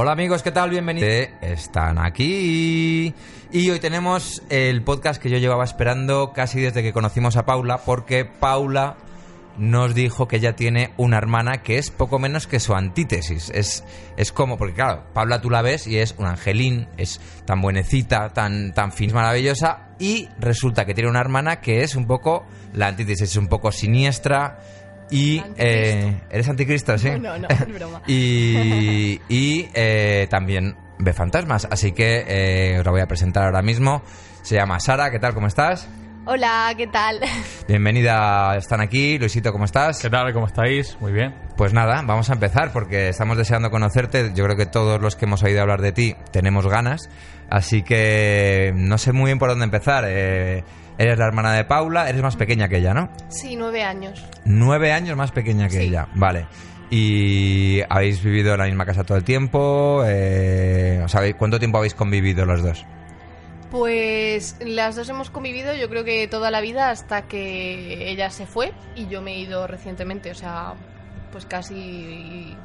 Hola amigos, ¿qué tal? Bienvenidos. Están aquí. Y hoy tenemos el podcast que yo llevaba esperando casi desde que conocimos a Paula, porque Paula nos dijo que ella tiene una hermana que es poco menos que su antítesis. Es, es como, porque claro, Paula tú la ves y es un angelín, es tan buenecita, tan, tan fin, maravillosa, y resulta que tiene una hermana que es un poco la antítesis, es un poco siniestra. Y eh, eres anticristo, sí. No, no, es broma. y y eh, también ve fantasmas. Así que eh, os la voy a presentar ahora mismo. Se llama Sara, ¿qué tal? ¿Cómo estás? Hola, ¿qué tal? Bienvenida, están aquí. Luisito, ¿cómo estás? ¿Qué tal? ¿Cómo estáis? Muy bien. Pues nada, vamos a empezar porque estamos deseando conocerte. Yo creo que todos los que hemos oído hablar de ti tenemos ganas. Así que no sé muy bien por dónde empezar. Eh, eres la hermana de Paula, eres más pequeña que ella, ¿no? Sí, nueve años. Nueve años más pequeña que Sí. ella. Vale. ¿Y habéis vivido en la misma casa todo el tiempo? Eh, ¿Cuánto tiempo habéis convivido los dos? Pues las dos hemos convivido yo creo que toda la vida hasta que ella se fue y yo me he ido recientemente, o sea, pues casi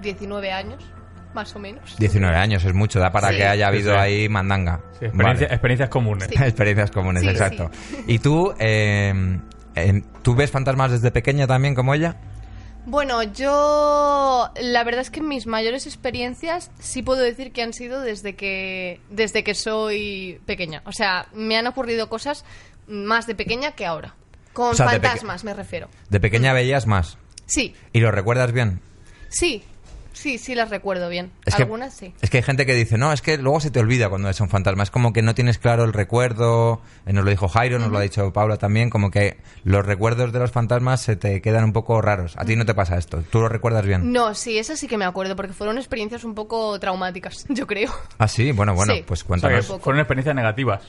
19 años, más o menos. 19 años es mucho, da para Sí. que haya habido sí. ahí mandanga. Sí, experiencia- Vale. Experiencias comunes. Sí. Experiencias comunes, Sí, exacto. ¿Y tú, eh, eh, tú ves fantasmas desde pequeña también como ella? Bueno, yo la verdad es que mis mayores experiencias sí puedo decir que han sido desde que desde que soy pequeña. O sea, me han ocurrido cosas más de pequeña que ahora. Con O sea, fantasmas me refiero. De pequeña veías más. Sí, ¿Y lo recuerdas bien? sí, sí, sí las recuerdo bien. Es que, Algunas sí. Es que hay gente que dice, no, es que luego se te olvida cuando es un fantasma. Es como que no tienes claro el recuerdo. Eh, Nos lo dijo Jairo, nos lo ha dicho Paula también. Como que los recuerdos de los fantasmas se te quedan un poco raros. A ti no te pasa esto. ¿Tú lo recuerdas bien? No, sí, esas sí que me acuerdo, porque fueron experiencias un poco traumáticas, yo creo. Ah, sí. Bueno, bueno, Sí. pues O sea, cuéntanos. poco. fueron experiencias negativas.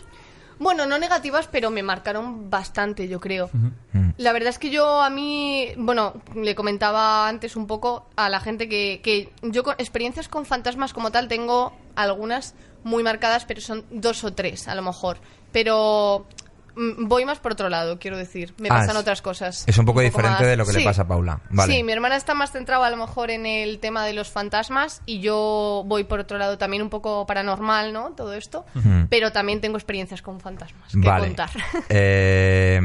Bueno, no negativas, pero me marcaron bastante, yo creo. Mm. La verdad es que yo a mí, bueno, le comentaba antes un poco a la gente que, que yo con experiencias con fantasmas como tal tengo algunas muy marcadas, pero son dos o tres a lo mejor. Pero voy más por otro lado, quiero decir. Me Ah, pasan otras cosas. es un poco diferente más- de lo que le pasa a Paula. Vale. Sí, mi hermana está más centrada a lo mejor en el tema de los fantasmas y yo voy por otro lado también un poco paranormal, ¿no? Todo esto. Pero también tengo experiencias con fantasmas que Vale. contar. Eh,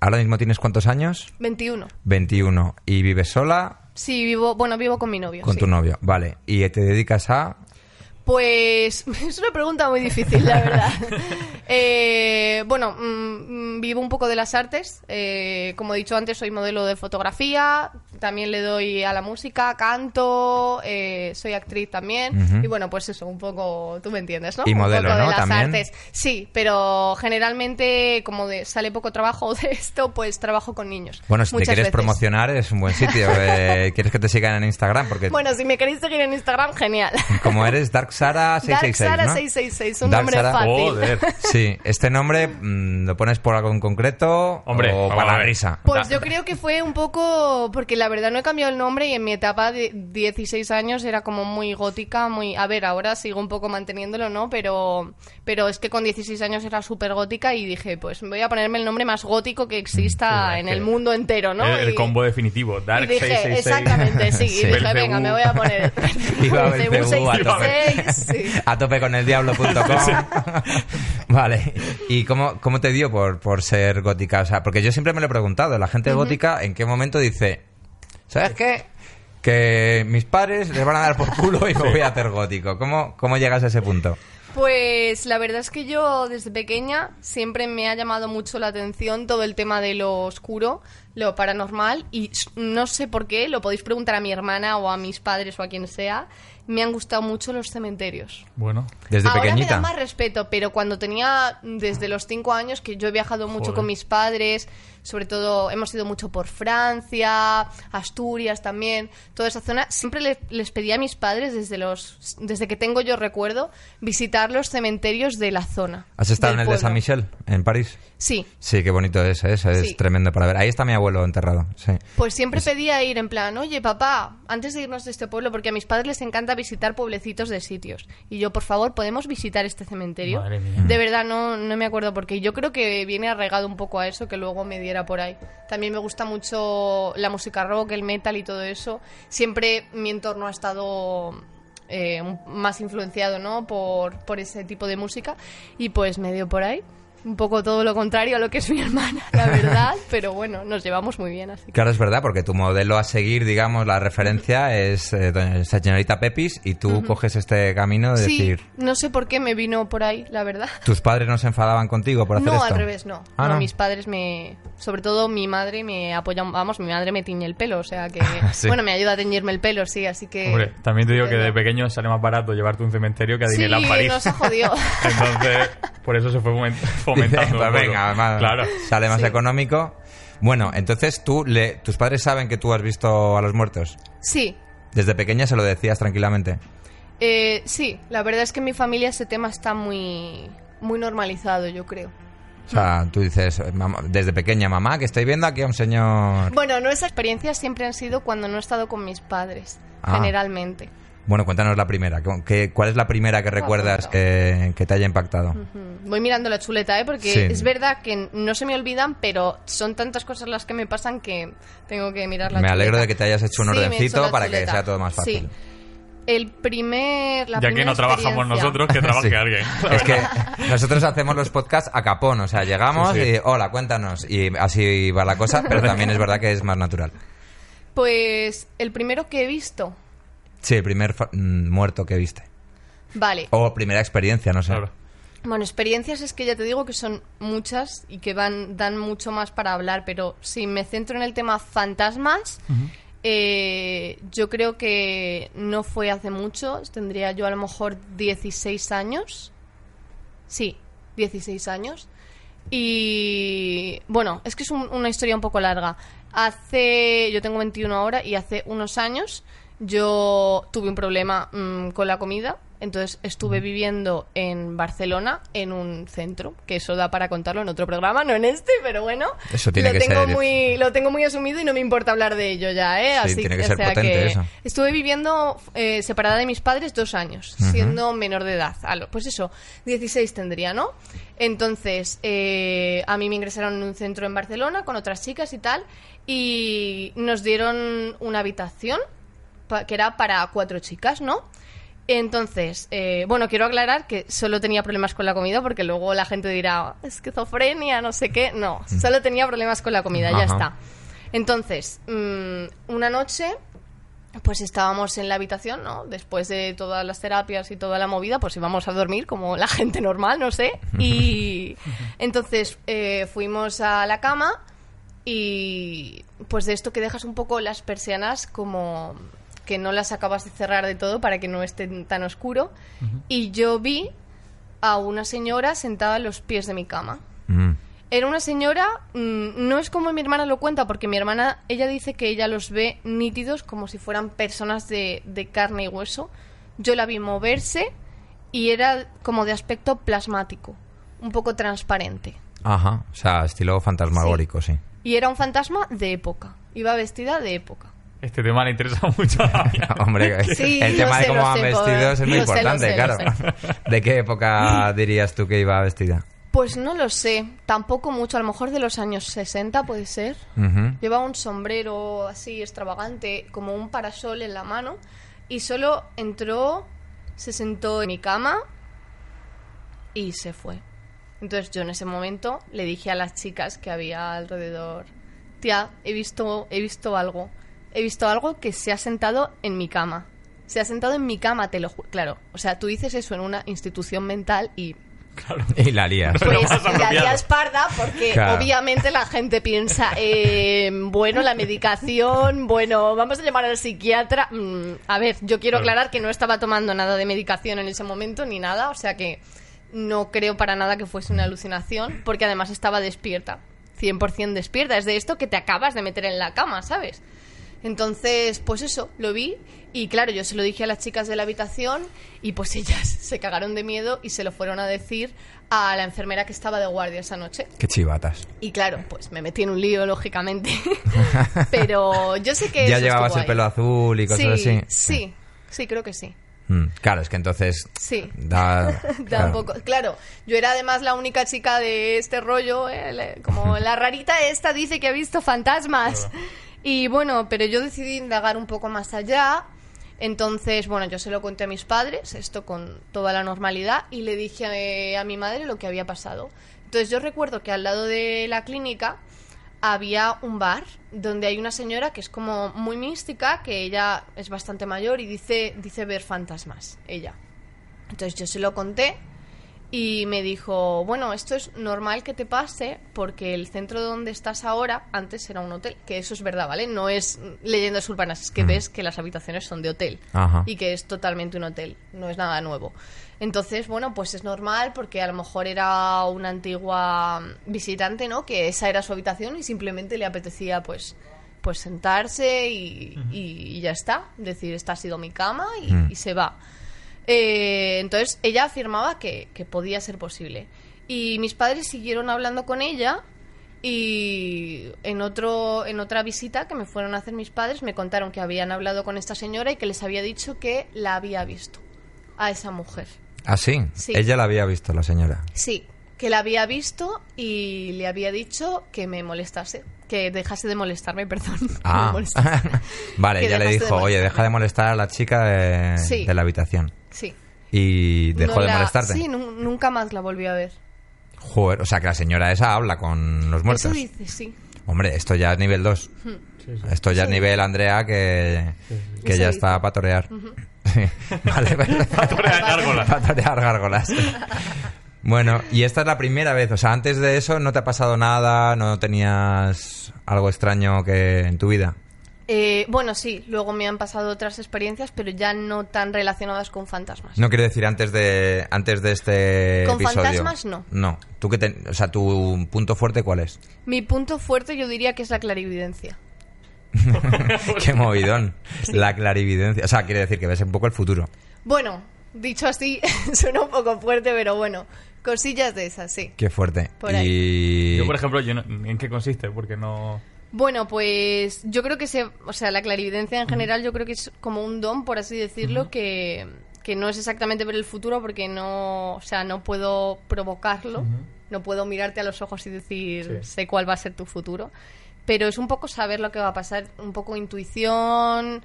Ahora mismo tienes cuántos años? 21. 21. ¿Y vives sola? Sí, vivo, bueno, vivo con mi novio. Con sí. tu novio. Vale. ¿Y te dedicas a...? Pues es una pregunta muy difícil, la verdad. Eh, bueno, mm, mm, vivo un poco de las artes. Eh, como he dicho antes, soy modelo de fotografía. También le doy a la música, canto, eh, soy actriz también. Y bueno, pues eso, un poco, tú me entiendes, ¿no? Y Un modelo, poco de ¿no? las También. artes. Sí, pero generalmente, como de, sale poco trabajo de esto, pues trabajo con niños. Bueno, si te quieres veces. promocionar es un buen sitio. Eh, ¿Quieres que te sigan en Instagram? Porque Bueno, si me queréis seguir en Instagram, genial. como eres Dark Sara 666, Dark Sara ¿no? 666, un Dark nombre Sara- fácil. Joder. Sí, este nombre mm, lo pones por algo en concreto Hombre, o para la risa. Pues Da- yo creo que fue un poco porque la verdad no he cambiado el nombre y en mi etapa de 16 años era como muy gótica, muy a ver, ahora sigo un poco manteniéndolo, ¿no? Pero pero es que con 16 años era súper gótica y dije, pues voy a ponerme el nombre más gótico que exista Sí, en el mundo entero, ¿no? El, el Y- combo definitivo. y Dark dije, 666. exactamente, sí, Sí. y dije, venga, me voy a poner Viva Belcebú Belcebú, a tope. 666, sí. A tope con el diablo.com. vale. ¿Y cómo, cómo te dio por, por ser gótica? O sea, porque yo siempre me lo he preguntado, la gente gótica, ¿en qué momento dice, ¿sabes qué? Que mis padres les van a dar por culo y me voy a hacer gótico. ¿Cómo, cómo llegas a ese punto? Pues la verdad es que yo desde pequeña siempre me ha llamado mucho la atención todo el tema de lo oscuro, lo paranormal y no sé por qué, lo podéis preguntar a mi hermana o a mis padres o a quien sea, me han gustado mucho los cementerios. Bueno. Desde Ahora pequeñita. me da más respeto, pero cuando tenía desde los cinco años, que yo he viajado mucho Joder. con mis padres, sobre todo hemos ido mucho por Francia, Asturias también, toda esa zona, siempre le- les pedí a mis padres desde los desde que tengo yo recuerdo visitar los cementerios de la zona. ¿Has estado en el de San pueblo. Michel, en París? Sí. Sí, qué bonito es, ¿eh? Es Sí. tremendo para ver. Ahí está mi abuelo enterrado, sí. Pues siempre pedía ir en plan, oye papá, antes de irnos de este pueblo, porque a mis padres les encanta visitar pueblecitos de sitios. Y yo, por favor, ¿podemos visitar este cementerio? Madre mía. De verdad, no, no me acuerdo porque yo creo que viene arraigado un poco a eso, que luego me diera por ahí. También me gusta mucho la música rock, el metal y todo eso. Siempre mi entorno ha estado eh, más influenciado, ¿no? Por, por ese tipo de música. Y pues me dio por ahí. Un poco todo lo contrario a lo que es mi hermana, la verdad. pero bueno, nos llevamos muy bien así. que- Claro, es verdad, porque tu modelo a seguir, digamos, la referencia es eh, doña señorita Pepis y tú coges este camino de Sí, decir, no sé por qué me vino por ahí, la verdad. ¿tus padres no se enfadaban contigo por hacer No, esto? al revés, no. Ah, no, no. mis padres me... Sobre todo mi madre me apoya... Vamos, mi madre me tiñe el pelo, o sea que... Sí. Bueno, me ayuda a teñirme el pelo, sí, así que... Hombre, también te digo que de pequeño sale más barato llevarte un cementerio que a Sí, París. nos ha jodido. Entonces, por eso se fue foment- fomentando. Pues venga, más- Claro. sale más Sí. económico. Bueno, entonces tú, le, tus padres saben que tú has visto a los muertos. Sí, Desde pequeña se lo decías tranquilamente. eh, sí, la verdad es que en mi familia ese tema está muy, muy normalizado, yo creo. O sea, tú dices, "Mamá- desde pequeña, mamá, que estoy viendo aquí a un señor... Bueno, nuestras experiencias siempre han sido cuando no he estado con mis padres, Ah. generalmente. Bueno, cuéntanos la primera. ¿Qué- ¿Cuál es la primera que recuerdas que, que te haya impactado? Mm, Voy mirando la chuleta, ¿eh? Porque Sí. es verdad que no se me olvidan, pero son tantas cosas las que me pasan que tengo que mirar la Me alegro chuleta. de que te hayas hecho un Sí, me he ordencito la para que chuleta. sea todo más fácil. Sí. El primer... La ya que no trabajamos nosotros, que trabaje Sí. alguien. Es que nosotros hacemos los podcasts a capón, o sea, llegamos Sí, sí. y hola, cuéntanos, y así va la cosa, pero también es verdad que es más natural. Pues el primero que he visto... Sí, el primer mm, muerto que viste. Vale. O primera experiencia, no sé. Claro. Bueno, experiencias es que ya te digo que son muchas y que van dan mucho más para hablar, pero si me centro en el tema fantasmas, eh, yo creo que no fue hace mucho, tendría yo a lo mejor 16 años. Sí, 16 años. Y bueno, es que es un- una historia un poco larga. Hace, yo tengo 21 ahora y hace unos años yo tuve un problema mm, con la comida, entonces estuve viviendo en Barcelona en un centro, que eso da para contarlo en otro programa, no en este, pero bueno, Eso tiene lo que tengo ser- muy lo tengo muy asumido y no me importa hablar de ello ya, ¿eh? Sí, Así tiene que o ser sea potente eso. Estuve viviendo eh, separada de mis padres dos años, siendo menor de edad. A lo- Pues eso, 16 tendría, ¿no? Entonces, eh, a mí me ingresaron en un centro en Barcelona con otras chicas y tal, y nos dieron una habitación que era para cuatro chicas, ¿no? Entonces, eh, bueno, quiero aclarar que solo tenía problemas con la comida porque luego la gente dirá, esquizofrenia, no sé qué. No, solo tenía problemas con la comida, ya está. Entonces, mm, una noche, pues estábamos en la habitación, ¿no? Después de todas las terapias y toda la movida, pues íbamos a dormir como la gente normal, no sé. Y entonces eh, fuimos a la cama y pues de esto que dejas un poco las persianas como que no las acabas de cerrar de todo para que no esté tan oscuro. Y yo vi a una señora sentada a los pies de mi cama. Mm. Era una señora, mm, no es como mi hermana lo cuenta, porque mi hermana, ella dice que ella los ve nítidos como si fueran personas de, de carne y hueso. Yo la vi moverse y era como de aspecto plasmático, un poco transparente. Ajá, o sea, estilo fantasmagórico, sí. Y era un fantasma de época, iba vestida de época. Este tema le interesa mucho a. Hombre, Sí, el tema sé, de cómo van sé, vestidos es muy lo importante, sé, lo claro. ¿De qué época dirías tú que iba vestida? Pues no lo sé, tampoco mucho, a lo mejor de los años 60 puede ser. Ujú. Llevaba un sombrero así extravagante, como un parasol en la mano, y solo entró, se sentó en mi cama y se fue. Entonces yo en ese momento le dije a las chicas que había alrededor, tía, he visto, he visto algo, he visto algo que se ha sentado en mi cama. Se ha sentado en mi cama, te lo juro. Claro, o sea, tú dices eso en una institución mental y Y la lías. Pues la lías parda porque Claro. obviamente la gente piensa, eh, bueno, la medicación, bueno, vamos a llamar al psiquiatra. Mm, a ver, yo quiero Claro. aclarar que no estaba tomando nada de medicación en ese momento ni nada, o sea que no creo para nada que fuese una alucinación, porque además estaba despierta, 100% despierta. Es de esto que te acabas de meter en la cama, ¿sabes? Entonces, pues eso, lo vi y claro, yo se lo dije a las chicas de la habitación y pues ellas se cagaron de miedo y se lo fueron a decir a la enfermera que estaba de guardia esa noche. Qué chivatas. Y claro, pues me metí en un lío, lógicamente. Pero yo sé que... ya eso llevabas el ahí. pelo azul y cosas sí, así. Sí, sí, creo que sí. Mm, Claro, es que entonces Sí. da... Da claro. un poco- Claro, yo era además la única chica de este rollo, eh, le- como la rarita esta dice que ha visto fantasmas. Y bueno, pero yo decidí indagar un poco más allá. Entonces, bueno, yo se lo conté a mis padres, esto con toda la normalidad, y le dije a, mi madre lo que había pasado. Entonces yo recuerdo que al lado de la clínica había un bar donde hay una señora que es como muy mística, que ella es bastante mayor y dice, dice ver fantasmas, ella. Entonces yo se lo conté y me dijo, bueno, esto es normal que te pase porque el centro donde estás ahora antes era un hotel, que eso es verdad, ¿vale? No es leyendas urbanas, es que ves que las habitaciones son de hotel Ajá. y que es totalmente un hotel, no es nada nuevo. Entonces, bueno, pues es normal porque a lo mejor era una antigua visitante, ¿no? Que esa era su habitación y simplemente le apetecía, pues, pues sentarse y, y- y ya está. Decir, esta ha sido mi cama y, Mm. y se va. Eh, entonces, ella afirmaba que, que podía ser posible. Y mis padres siguieron hablando con ella y en, otro, en otra visita que me fueron a hacer mis padres me contaron que habían hablado con esta señora y que les había dicho que la había visto a esa mujer. ¿Ah, sí? Sí. Ella la había visto, la señora. Sí, que la había visto y le había dicho que me molestase, que dejase de molestarme, perdón. me Ah, vale, Que ella le dijo, oye, molestarme". deja de molestar a la chica de, Sí. de la habitación. Sí. Y dejó No de la- molestarte. Sí, nu- nunca más la volví a ver. Joder, o sea que la señora esa habla con los muertos. Eso dice, sí. Hombre, esto ya es nivel 2. Sí, sí. Esto ya es nivel Andrea que, que ya dice. está para torear. Sí. Vale, vale. Torear gárgolas. Para torear gárgolas. Bueno, y esta es la primera vez, o sea, antes de eso no te ha pasado nada, no tenías algo extraño que en tu vida. Eh, bueno, sí, luego me han pasado otras experiencias, pero ya no tan relacionadas con fantasmas. No quiero decir antes de antes de este Con episodio. fantasmas, no. No. ¿Tú qué te- o sea, tu punto fuerte cuál es? Mi punto fuerte yo diría que es la clarividencia. Qué movidón. La clarividencia. O sea, quiere decir que ves un poco el futuro. Bueno, dicho así, suena un poco fuerte, pero bueno, cosillas de esas, sí. Qué fuerte. Por ahí. Y Yo, por ejemplo, yo no- ¿en qué consiste? Porque no... Bueno, pues yo creo que se, o sea, la clarividencia en general yo creo que es como un don, por así decirlo, que, que no es exactamente ver el futuro porque no, o sea, no puedo provocarlo, no puedo mirarte a los ojos y decir Sí. sé cuál va a ser tu futuro, pero es un poco saber lo que va a pasar, un poco intuición,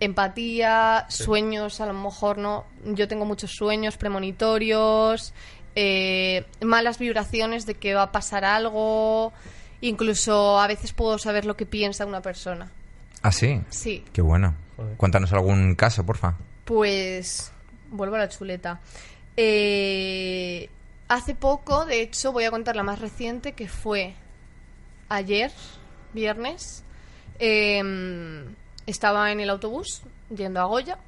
empatía, sueños, a lo mejor no, yo tengo muchos sueños premonitorios, eh, malas vibraciones de que va a pasar algo. Incluso a veces puedo saber lo que piensa una persona. Ah, sí. Sí, Qué bueno. Joder. Cuéntanos algún caso, porfa. pues vuelvo a la chuleta. Eh, hace poco, de hecho, voy a contar la más reciente que fue ayer, viernes. eh, estaba en el autobús yendo a Goya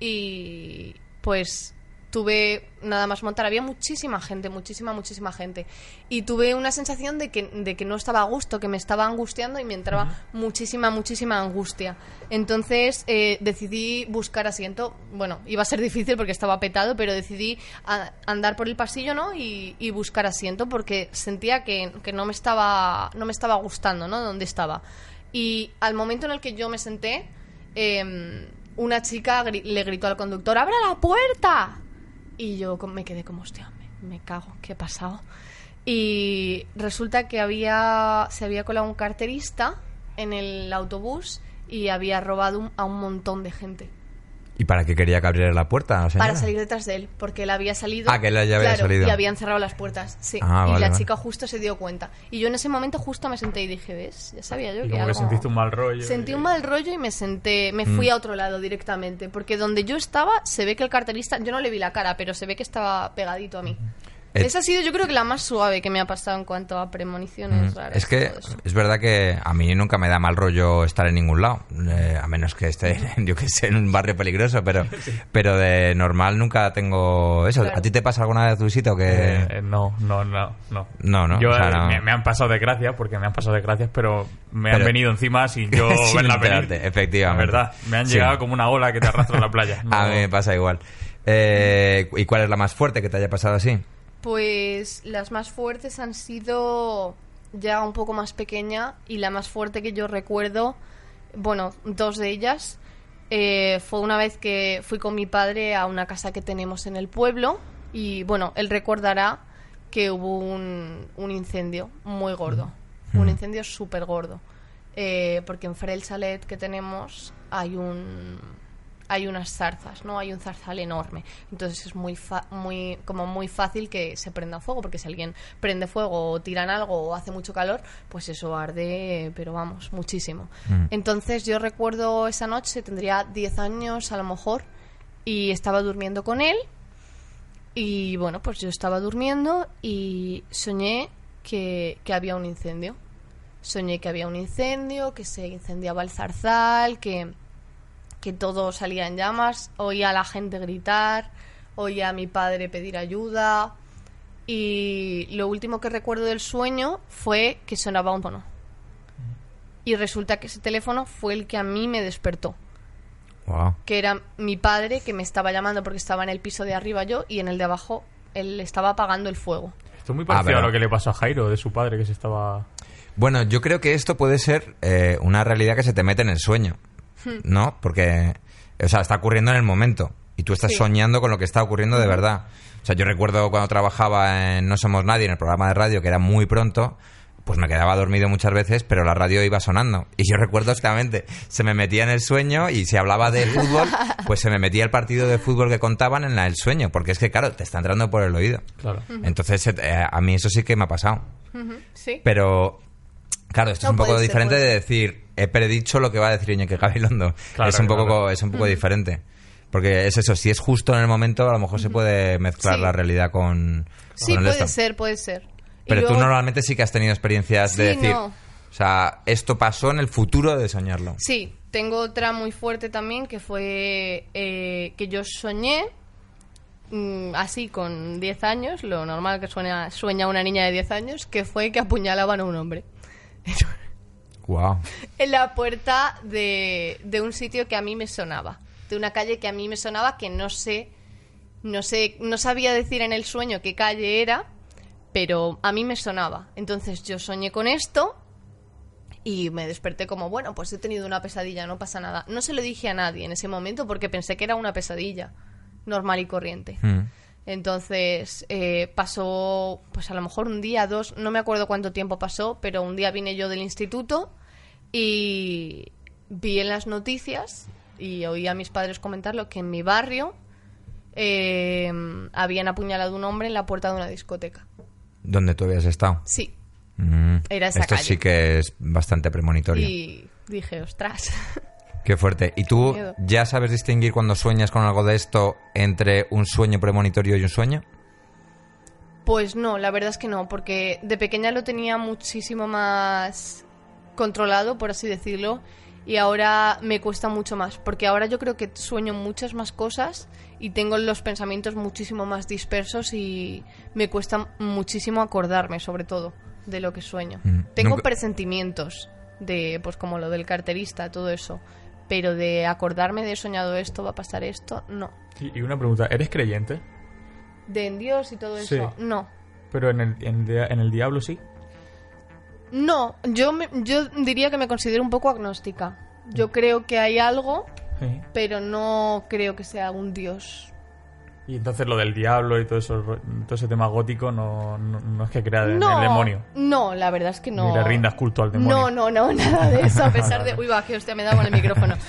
y pues tuve nada más montar había muchísima gente muchísima muchísima gente. Y tuve una sensación de que, de que no estaba a gusto que me estaba angustiando y me entraba muchísima muchísima angustia. Entonces eh, decidí buscar asiento. Bueno iba a ser difícil porque estaba petado pero decidí a- andar por el pasillo no y, y buscar asiento porque sentía que, que no me estaba no me estaba gustando no donde estaba. Y al momento en el que yo me senté em, una chica gri- le gritó al conductor ¡abre la puerta! Y yo me quedé como, hostia, me, cago, ¿qué ha pasado? Y resulta que había, se había colado un carterista en el autobús y había robado a un montón de gente ¿Y para qué quería que abriera la puerta, la para salir detrás de él, porque él había salido. Ah, que él ya había Claro, salido. Y habían cerrado las puertas, sí. Ah, y vale, la vale. chica justo se dio cuenta. Y yo en ese momento justo me senté y dije, ¿ves? Ya sabía yo Y que como que algo... sentiste un mal rollo. Sentí y- un mal rollo y me senté, me Mm. fui a otro lado directamente, porque donde yo estaba se ve que el carterista, yo no le vi la cara, pero se ve que estaba pegadito a mí. Eh, Esa ha sido yo creo que la más suave que me ha pasado en cuanto a premoniciones Mm, raras. Es que es verdad que a mí nunca me da mal rollo estar en ningún lado, eh, a menos que esté, yo que sé, en un barrio peligroso, pero, pero de normal nunca tengo eso. Claro. ¿A ti te pasa alguna vez tu visita o que Eh, eh, no, no, no, no. No, no, Yo, o sea, eh, no. Me, me han pasado desgracias, porque me han pasado desgracias, pero me Pero- han venido encima sin yo Sin verla venir. efectivamente. La verdad, me han Sí. llegado como una ola que te arrastra a la playa. No- a mí me pasa igual? Eh, ¿Y cuál es la más fuerte que te haya pasado así? Pues las más fuertes han sido ya un poco más pequeña y la más fuerte que yo recuerdo, bueno, dos de ellas, eh, fue una vez que fui con mi padre a una casa que tenemos en el pueblo y bueno, él recordará que hubo un, un incendio muy gordo, un Mm. incendio súper gordo, eh, porque en Frel Chalet que tenemos hay un, hay unas zarzas, ¿no? Hay un zarzal enorme. Entonces es muy, fa- muy, como muy fácil que se prenda fuego, porque si alguien prende fuego o tiran algo o hace mucho calor, pues eso arde, pero vamos, muchísimo. Entonces yo recuerdo esa noche, tendría 10 años a lo mejor, y estaba durmiendo con él. Y bueno, pues yo estaba durmiendo y soñé que, que había un incendio. Soñé que había un incendio, que se incendiaba el zarzal, que, que todo salía en llamas. Oía a la gente gritar, oía a mi padre pedir ayuda. Y lo último que recuerdo del sueño fue que sonaba un tono. Y resulta que ese teléfono fue el que a mí me despertó Wow. que era mi padre que me estaba llamando porque estaba en el piso de arriba yo y en el de abajo él estaba apagando el fuego. Esto es muy Ah, parecido pero- a lo que le pasó a Jairo de su padre que se estaba. Bueno, yo creo que esto puede ser eh, una realidad que se te mete en el sueño, ¿no? Porque, o sea, está ocurriendo en el momento y tú estás Sí. soñando con lo que está ocurriendo de verdad. O sea, yo recuerdo cuando trabajaba en No Somos Nadie, en el programa de radio, que era muy pronto, pues me quedaba dormido muchas veces, pero la radio iba sonando. Y yo recuerdo exactamente, se me metía en el sueño y si hablaba de fútbol, pues se me metía el partido de fútbol que contaban en la- el sueño, porque es que, claro, te está entrando por el oído. Claro. Entonces, eh, a mí eso sí que me ha pasado. Sí. Pero, claro, esto No, es un poco ser, diferente de decir, he predicho lo que va a decir Iñaki Gabilondo. Claro, es un poco, claro. es un poco diferente. Porque es eso, si es justo en el momento, a lo mejor se puede mezclar Sí. la realidad con, Sí, con el puede esto. ser, puede ser. Pero tú luego- normalmente sí que has tenido experiencias de Sí, decir, no. o sea, esto pasó en el futuro de soñarlo. Sí, tengo otra muy fuerte también que fue eh, que yo soñé mm, así con 10 años, lo normal que sueña, sueña una niña de 10 años, que fue que apuñalaban a un hombre. Wow. en la puerta de, de un sitio que a mí me sonaba, de una calle que a mí me sonaba que no sé, no sé, no sabía decir en el sueño qué calle era, pero a mí me sonaba. Entonces yo soñé con esto y me desperté como, bueno, pues he tenido una pesadilla, no pasa nada. No se lo dije a nadie en ese momento porque pensé que era una pesadilla normal y corriente. Mm. Entonces eh, pasó, pues a lo mejor un día, dos, no me acuerdo cuánto tiempo pasó, pero un día vine yo del instituto y vi en las noticias y oí a mis padres comentarlo que en mi barrio eh, habían apuñalado a un hombre en la puerta de una discoteca. ¿Dónde tú habías estado? Sí, Mm. Era esa Esto calle. sí que es bastante premonitorio. y dije, ostras. Qué fuerte. ¿Y tú ya sabes distinguir cuando sueñas con algo de esto entre un sueño premonitorio y un sueño? Pues no, la verdad es que no, porque de pequeña lo tenía muchísimo más controlado, por así decirlo, y ahora me cuesta mucho más, porque ahora yo creo que sueño muchas más cosas y tengo los pensamientos muchísimo más dispersos y me cuesta muchísimo acordarme, sobre todo, de lo que sueño. Mm, Tengo nunca- presentimientos de, pues como lo del carterista, todo eso, pero de acordarme de he soñado esto, va a pasar esto, no. Y y una pregunta, ¿eres creyente? De en Dios y todo Sí. eso, no. Pero en el, en, en el diablo sí. No, yo, me- yo diría que me considero un poco agnóstica. Yo creo que hay algo, Sí. pero no creo que sea un dios. Y entonces lo del diablo y todo eso, todo ese tema gótico no, no, no es que crea no, el demonio. no, la verdad es que no. Ni le rindas culto al demonio. No, no, no, nada de eso, a pesar de... Uy, va, que hostia, me da con el micrófono.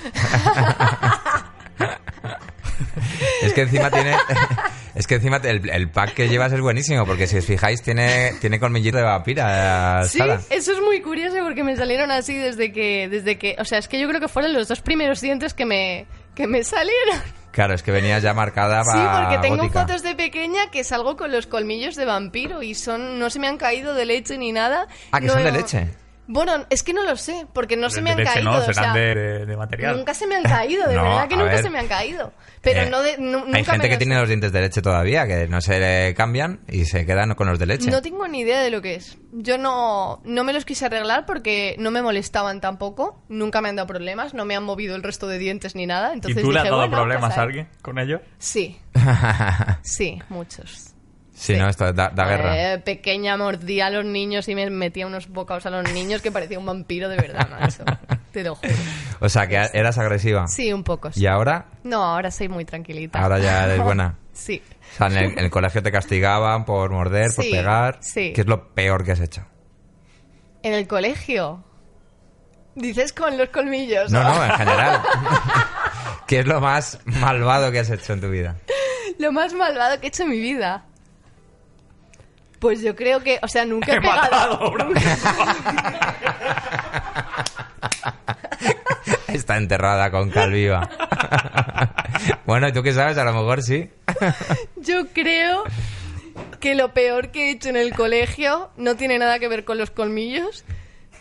Es que encima tiene. Es que encima el, el pack que llevas es buenísimo, porque si os fijáis, tiene, tiene colmillito de vampira. Sí, Sara. eso es muy curioso porque me salieron así desde que, desde que... O sea, es que yo creo que fueron los dos primeros dientes que me, que me salieron. Claro, es que venías ya marcada Sí, para. porque tengo gótica. fotos de pequeña que salgo con los colmillos de vampiro y son no se me han caído de leche ni nada. Ah, que No son de he- leche. Bueno, es que no lo sé, porque no se me han caído. no, o sea, de, material. Nunca se me han caído, de No, verdad que nunca ver. se me han caído. Pero Eh, no de, nu- nunca Hay gente me que tiene los dientes de leche todavía, que no se le cambian y se quedan con los de leche. No tengo ni idea de lo que es. Yo no, no me los quise arreglar porque no me molestaban tampoco. Nunca me han dado problemas, no me han movido el resto de dientes ni nada. ¿Y Entonces tú le has dado bueno, problemas pues a alguien con ello? Sí, sí, muchos. Sí, no, esto da, da guerra. Eh, pequeña mordía a los niños y me metía unos bocados a los niños que parecía un vampiro de verdad, macho. Te lo juro. O sea, que eras agresiva. Sí, un poco. sí. Y ahora, No, ahora soy muy tranquilita. ahora ya eres buena. Sí. O sea, en el, en el colegio te castigaban por morder, por Sí, pegar. sí. ¿Qué es lo peor que has hecho? En el colegio. Dices con los colmillos. No, no, en general. ¿Qué es lo más malvado que has hecho en tu vida? Lo más malvado que he hecho en mi vida. Pues yo creo que, o sea, nunca he, He pegado. matado, bro. Está enterrada con calviva. bueno, ¿y tú qué sabes? A lo mejor sí. Yo creo que lo peor que he hecho en el colegio no tiene nada que ver con los colmillos,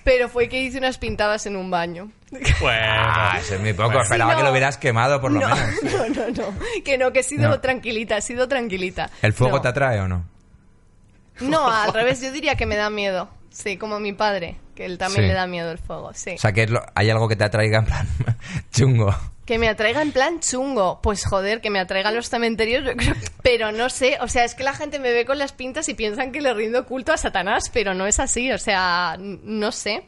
pero fue que hice unas pintadas en un baño. Bueno. Ah, eso es muy poco. Bueno. Esperaba no. que lo hubieras quemado, por lo no, menos. no, no, no. Que no, que he sido No. tranquilita, he sido tranquilita. ¿El fuego No. te atrae o no? No, al revés, yo diría que me da miedo. Sí, como mi padre, que él también Sí. le da miedo el fuego, sí. O sea, que es lo- hay algo que te atraiga en plan chungo. Que me atraiga en plan chungo. Pues joder, que me atraigan los cementerios, yo creo. Pero no sé, o sea, es que la gente me ve con las pintas y piensan que le rindo culto a Satanás, pero no es así, o sea, n- no sé.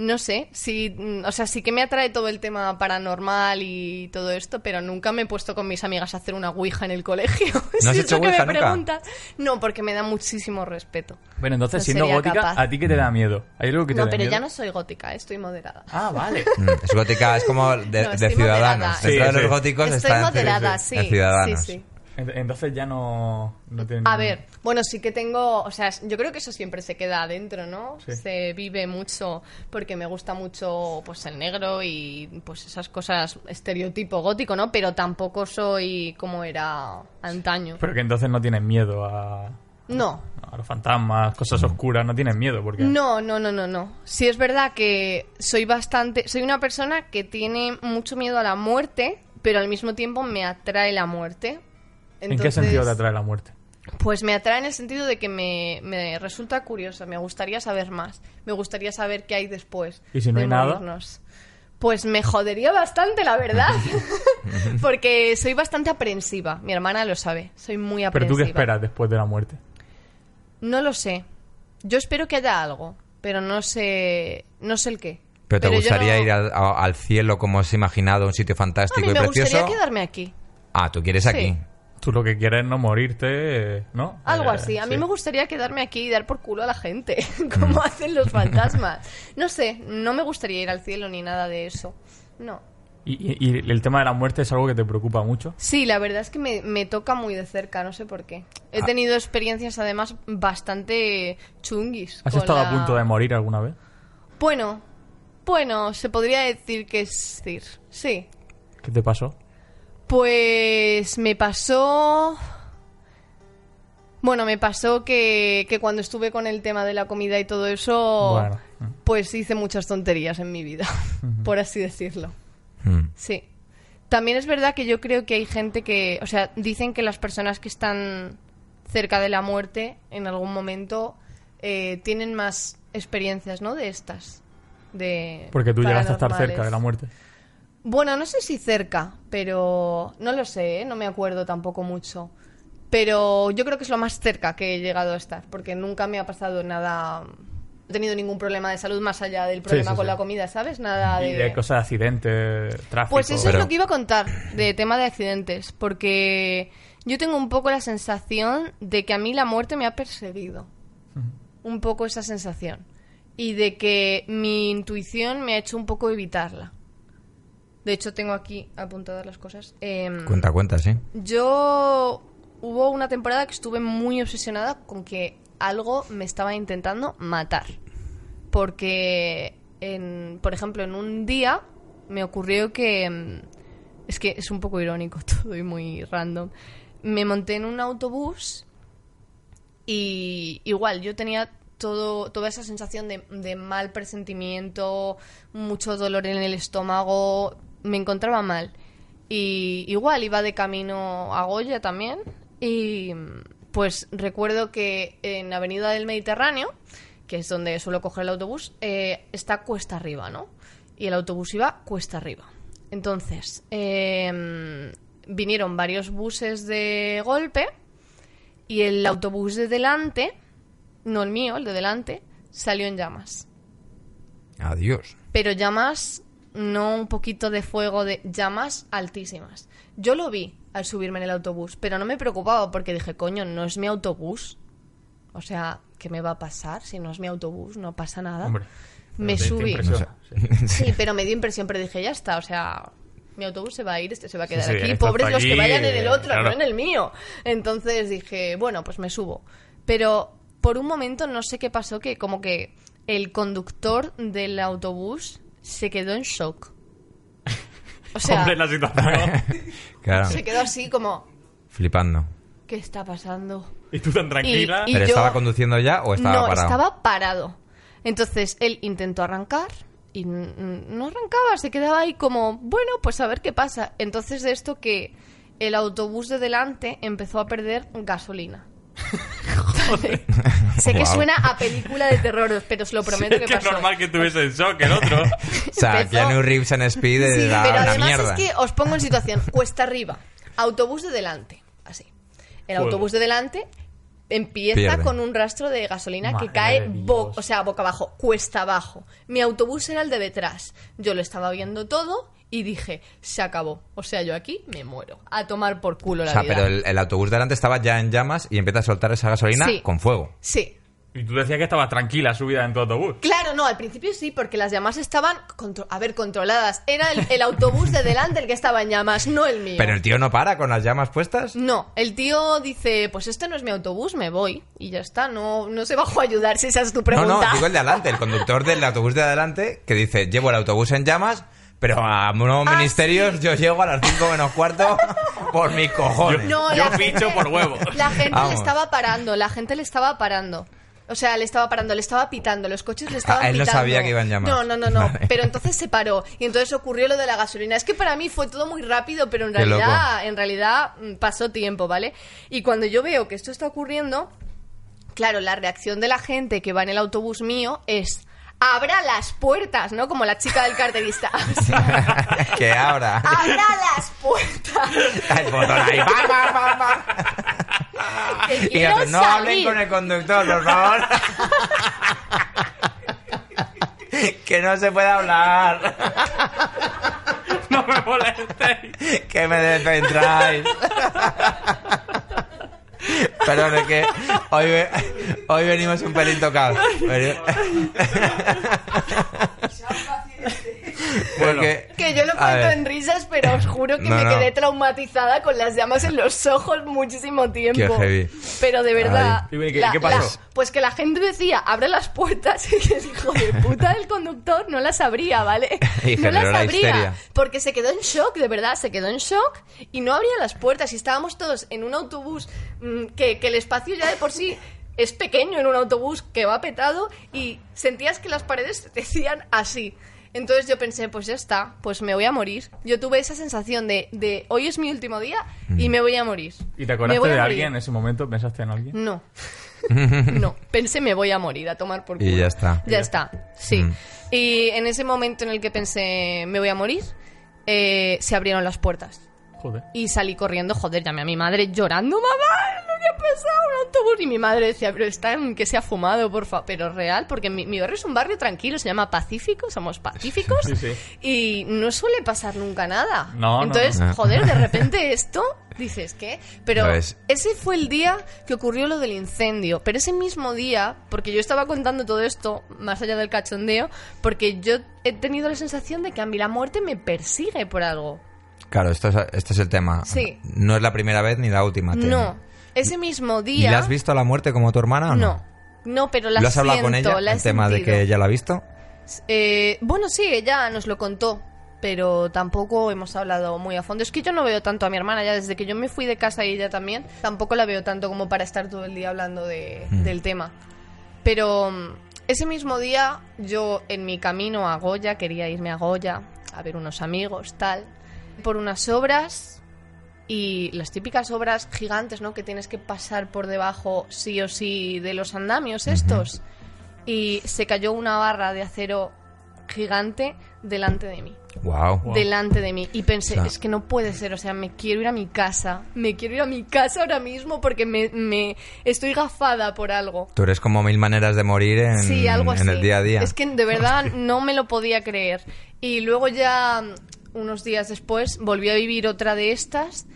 No sé, sí, mm, o sea, sí que me atrae todo el tema paranormal y todo esto, pero nunca me he puesto con mis amigas a hacer una ouija en el colegio. ¿No has Si hecho eso que ouija me nunca? preguntas. No, porque me da muchísimo respeto. Bueno, entonces, No siendo gótica, capaz. ¿a ti qué te da miedo? ¿Hay algo que te No, da pero miedo? ya no soy gótica, eh, estoy moderada. Ah, vale. Mm, Es gótica, es como de, No, de ciudadanos. moderada. Dentro Sí, de los sí. góticos Estoy está moderada, sí. de ciudadanos. Sí, sí. Ent- Entonces ya no, no tiene A ningún- ver, bueno, sí que tengo, o sea, yo creo que eso siempre se queda adentro, ¿no? Sí. Se vive mucho porque me gusta mucho pues el negro y pues esas cosas estereotipo gótico, ¿no? Pero tampoco soy como era antaño. Pero que entonces no tienes miedo a, No. a los fantasmas, cosas oscuras, no tienes miedo porque... No, no, no, no, no. Sí es verdad que soy bastante, soy una persona que tiene mucho miedo a la muerte, pero al mismo tiempo me atrae la muerte. ¿En qué sentido te atrae la muerte? Pues me atrae en el sentido de que me, me resulta curiosa, me gustaría saber más, me gustaría saber qué hay después. ¿Y si no de hay nada? morirnos. Pues me jodería bastante, la verdad. Porque soy bastante aprensiva, mi hermana lo sabe, soy muy ¿Pero aprensiva. tú qué esperas después de la muerte? No lo sé. Yo espero que haya algo, pero no sé, no sé el qué. Pero te gustaría no- ir al, a- al cielo como has imaginado, un sitio A fantástico mí y me precioso. gustaría quedarme aquí. Ah, tú quieres Sí. Tú lo que quieres es no morirte, ¿no? Algo Eh, así. A mí sí. me gustaría quedarme aquí y dar por culo a la gente, Mm. como hacen los fantasmas. No sé, no me gustaría ir al cielo ni nada de eso. No. ¿Y, y- el tema de la muerte es algo que te preocupa mucho? Sí, la verdad es que me, me toca muy de cerca, no sé por qué. Ah. He tenido experiencias además bastante chunguis. ¿Has estado a punto de morir alguna vez? Bueno, bueno, se podría decir que es decir, sí. ¿Qué te pasó? Pues me pasó... Bueno, me pasó que, que cuando estuve con el tema de la comida y todo eso, Bueno. pues hice muchas tonterías en mi vida, por así decirlo. Mm. Sí. También es verdad que yo creo que hay gente que, o sea, dicen que las personas que están cerca de la muerte en algún momento eh, tienen más experiencias, ¿no? De estas. De Porque tú llegaste a estar cerca de la muerte. Bueno, no sé si cerca, pero no lo sé, ¿eh? no me acuerdo tampoco mucho. Pero yo creo que es lo más cerca que he llegado a estar, porque nunca me ha pasado nada. He tenido ningún problema de salud más allá del problema sí, con sí. la comida, ¿sabes? Nada Y de cosas de accidentes, tráfico... Pues eso Pero- es lo que iba a contar de tema de accidentes, porque yo tengo un poco la sensación de que a mí la muerte me ha perseguido. Un poco esa sensación. Y de que mi intuición me ha hecho un poco evitarla. De hecho, tengo aquí apuntadas las cosas. Em, Cuenta, cuenta, sí. yo hubo una temporada que estuve muy obsesionada con que algo me estaba intentando matar. Porque, en, por ejemplo, en un día me ocurrió que... mm, Es que es un poco irónico todo y muy random. Me monté en un autobús y igual yo tenía todo, toda esa sensación de, de mal presentimiento, mucho dolor en el estómago, me encontraba mal. Y igual iba de camino a Goya también. Y pues recuerdo que en Avenida del Mediterráneo, que es donde suelo coger el autobús, eh, está cuesta arriba, ¿no? Y el autobús iba cuesta arriba. Entonces, em, vinieron varios buses de golpe y el autobús de delante, no el mío, el de delante, salió en llamas. Adiós. Pero llamas, no un poquito de fuego, de llamas altísimas. Yo lo vi al subirme en el autobús, pero no me preocupaba porque dije, coño, no es mi autobús. O sea, ¿qué me va a pasar si no es mi autobús? No pasa nada. Hombre, me subí. sí. Sí, pero me dio impresión, pero dije, ya está, o sea, mi autobús se va a ir, este se va a quedar Sí, sí, aquí, pobres los que vayan en el otro, claro. no en el mío. Entonces dije, bueno, pues me subo. Pero por un momento no sé qué pasó, que como que el conductor del autobús se quedó en shock. O sea, Hombre, la situación. Claro, se quedó así como, flipando. ¿qué está pasando? y tú tan tranquila. Y ¿Pero yo- estaba conduciendo ya o estaba no, parado? estaba parado. Entonces él intentó arrancar y n- n- no arrancaba, se quedaba ahí como, bueno, pues a ver qué pasa. Entonces de esto que el autobús de delante empezó a perder gasolina. sé que suena a película de terror, pero os lo prometo es que que es pasó. normal que tuviese en shock el otro. O sea, Empezó- Keanu Reeves en Speed Sí, era pero una además mierda. es que os pongo en situación. Cuesta arriba, autobús de delante, así. El autobús de delante empieza Pierde. con un rastro de gasolina que cae, bo- o sea, boca abajo, cuesta abajo. Mi autobús era el de detrás. Yo lo estaba viendo todo y dije, se acabó. O sea, yo aquí me muero. A tomar por culo O la sea, vida. pero el, el autobús delante estaba ya en llamas y empieza a soltar esa gasolina Sí. con fuego. Sí. Y tú decías que estabas tranquila subida en tu autobús. Claro, no, al principio sí, porque las llamas estaban, contro- a ver, controladas. Era el, el autobús de delante el que estaba en llamas, no el mío. Pero el tío no para con las llamas puestas. No, el tío dice, pues este no es mi autobús, me voy. Y ya está, no, no se bajó a ayudar si esa es tu No, pregunta. no, digo el de adelante, el conductor del autobús de adelante que dice, llevo el autobús en llamas, pero a nuevos Ah, ministerios sí. yo llego a las 5 menos cuarto por mis cojones. No, Yo la ficho gente- por huevo. La gente Vamos. le estaba parando, la gente le estaba parando. O sea, le estaba parando, le estaba pitando, los coches le estaban Ah, él no pitando. sabía que iba en llamas. No, no, no, no. Vale. Pero entonces se paró. Y entonces ocurrió lo de la gasolina. Es que para mí fue todo muy rápido, pero en Qué loco. realidad, en realidad mm, pasó tiempo, ¿vale? Y cuando yo veo que esto está ocurriendo, claro, la reacción de la gente que va en el autobús mío es abra las puertas, ¿no? Como la chica del carterista. O sea, que ahora. abra las puertas. El botón ahí. ¡pam, pam, pam, pam! Que Y quiero otros, no hablen salir". con el conductor, por favor. que no se puede hablar. No me molestéis. que me descentráis. Perdón, es que hoy, ve- hoy venimos un pelín tocados. Que yo lo cuento en risas, pero os juro que No, me no. quedé traumatizada con las llamas en los ojos muchísimo tiempo. Qué heavy. Pero de verdad. Ay. ¿Y qué- la- qué pasó? la- pues que la gente decía, abre las puertas, y que el hijo de puta del conductor no las abría, ¿vale? Y no las la abría. histeria. Porque se quedó en shock, de verdad, se quedó en shock y no abría las puertas. Y estábamos todos en un autobús mm, que, que el espacio ya de por sí es pequeño en un autobús que va petado y sentías que las paredes te decían así. Entonces yo pensé, pues ya está, pues me voy a morir. Yo tuve esa sensación de, de hoy es mi último día y me voy a morir. ¿Y te acordaste voy a de morir. alguien en ese momento? ¿Pensaste en alguien? No. no, pensé me voy a morir, a tomar por culo. Y ya está. Ya está, sí. Mm. Y en ese momento en el que pensé me voy a morir, eh, se abrieron las puertas. Joder. Y salí corriendo, joder, llamé a mi madre llorando, mamá, pasado, un autobús. Y mi madre decía, pero está en que se ha fumado, por favor. Pero real, porque mi, mi barrio es un barrio tranquilo, se llama Pacífico, somos pacíficos. Sí, sí. Y no suele pasar nunca nada. No, Entonces, no. joder, de repente esto, dices, ¿qué? Pero ese fue el día que ocurrió lo del incendio. Pero ese mismo día, porque yo estaba contando todo esto, más allá del cachondeo, porque yo he tenido la sensación de que a mí la muerte me persigue por algo. Claro, esto es, esto es el tema. Sí. No es la primera vez ni la última. te- No, ese mismo ¿Y día... la has visto a la muerte como tu hermana o no? No, no, pero la ¿Lo has hablado con ella? El tema de que ella la ha visto. Eh, bueno, sí, ella nos lo contó, pero tampoco hemos hablado muy a fondo. Es que yo no veo tanto a mi hermana ya desde que yo me fui de casa y ella también. Tampoco la veo tanto como para estar todo el día hablando de- Mm. del tema. Pero mm, ese mismo día yo en mi camino a Goya, quería irme a Goya a ver unos amigos, tal, por unas obras y las típicas obras gigantes, ¿no? Que tienes que pasar por debajo sí o sí de los andamios estos. Y se cayó una barra de acero gigante delante de mí. Wow. Wow. Delante de mí. Y pensé, O sea- es que no puede ser, o sea, me quiero ir a mi casa. Me quiero ir a mi casa ahora mismo porque me, me estoy gafada por algo. Tú eres como mil maneras de morir en, Sí, algo así. en el día a día. Es que de verdad no me lo podía creer. Y luego ya mm, unos días después volví a vivir otra de estas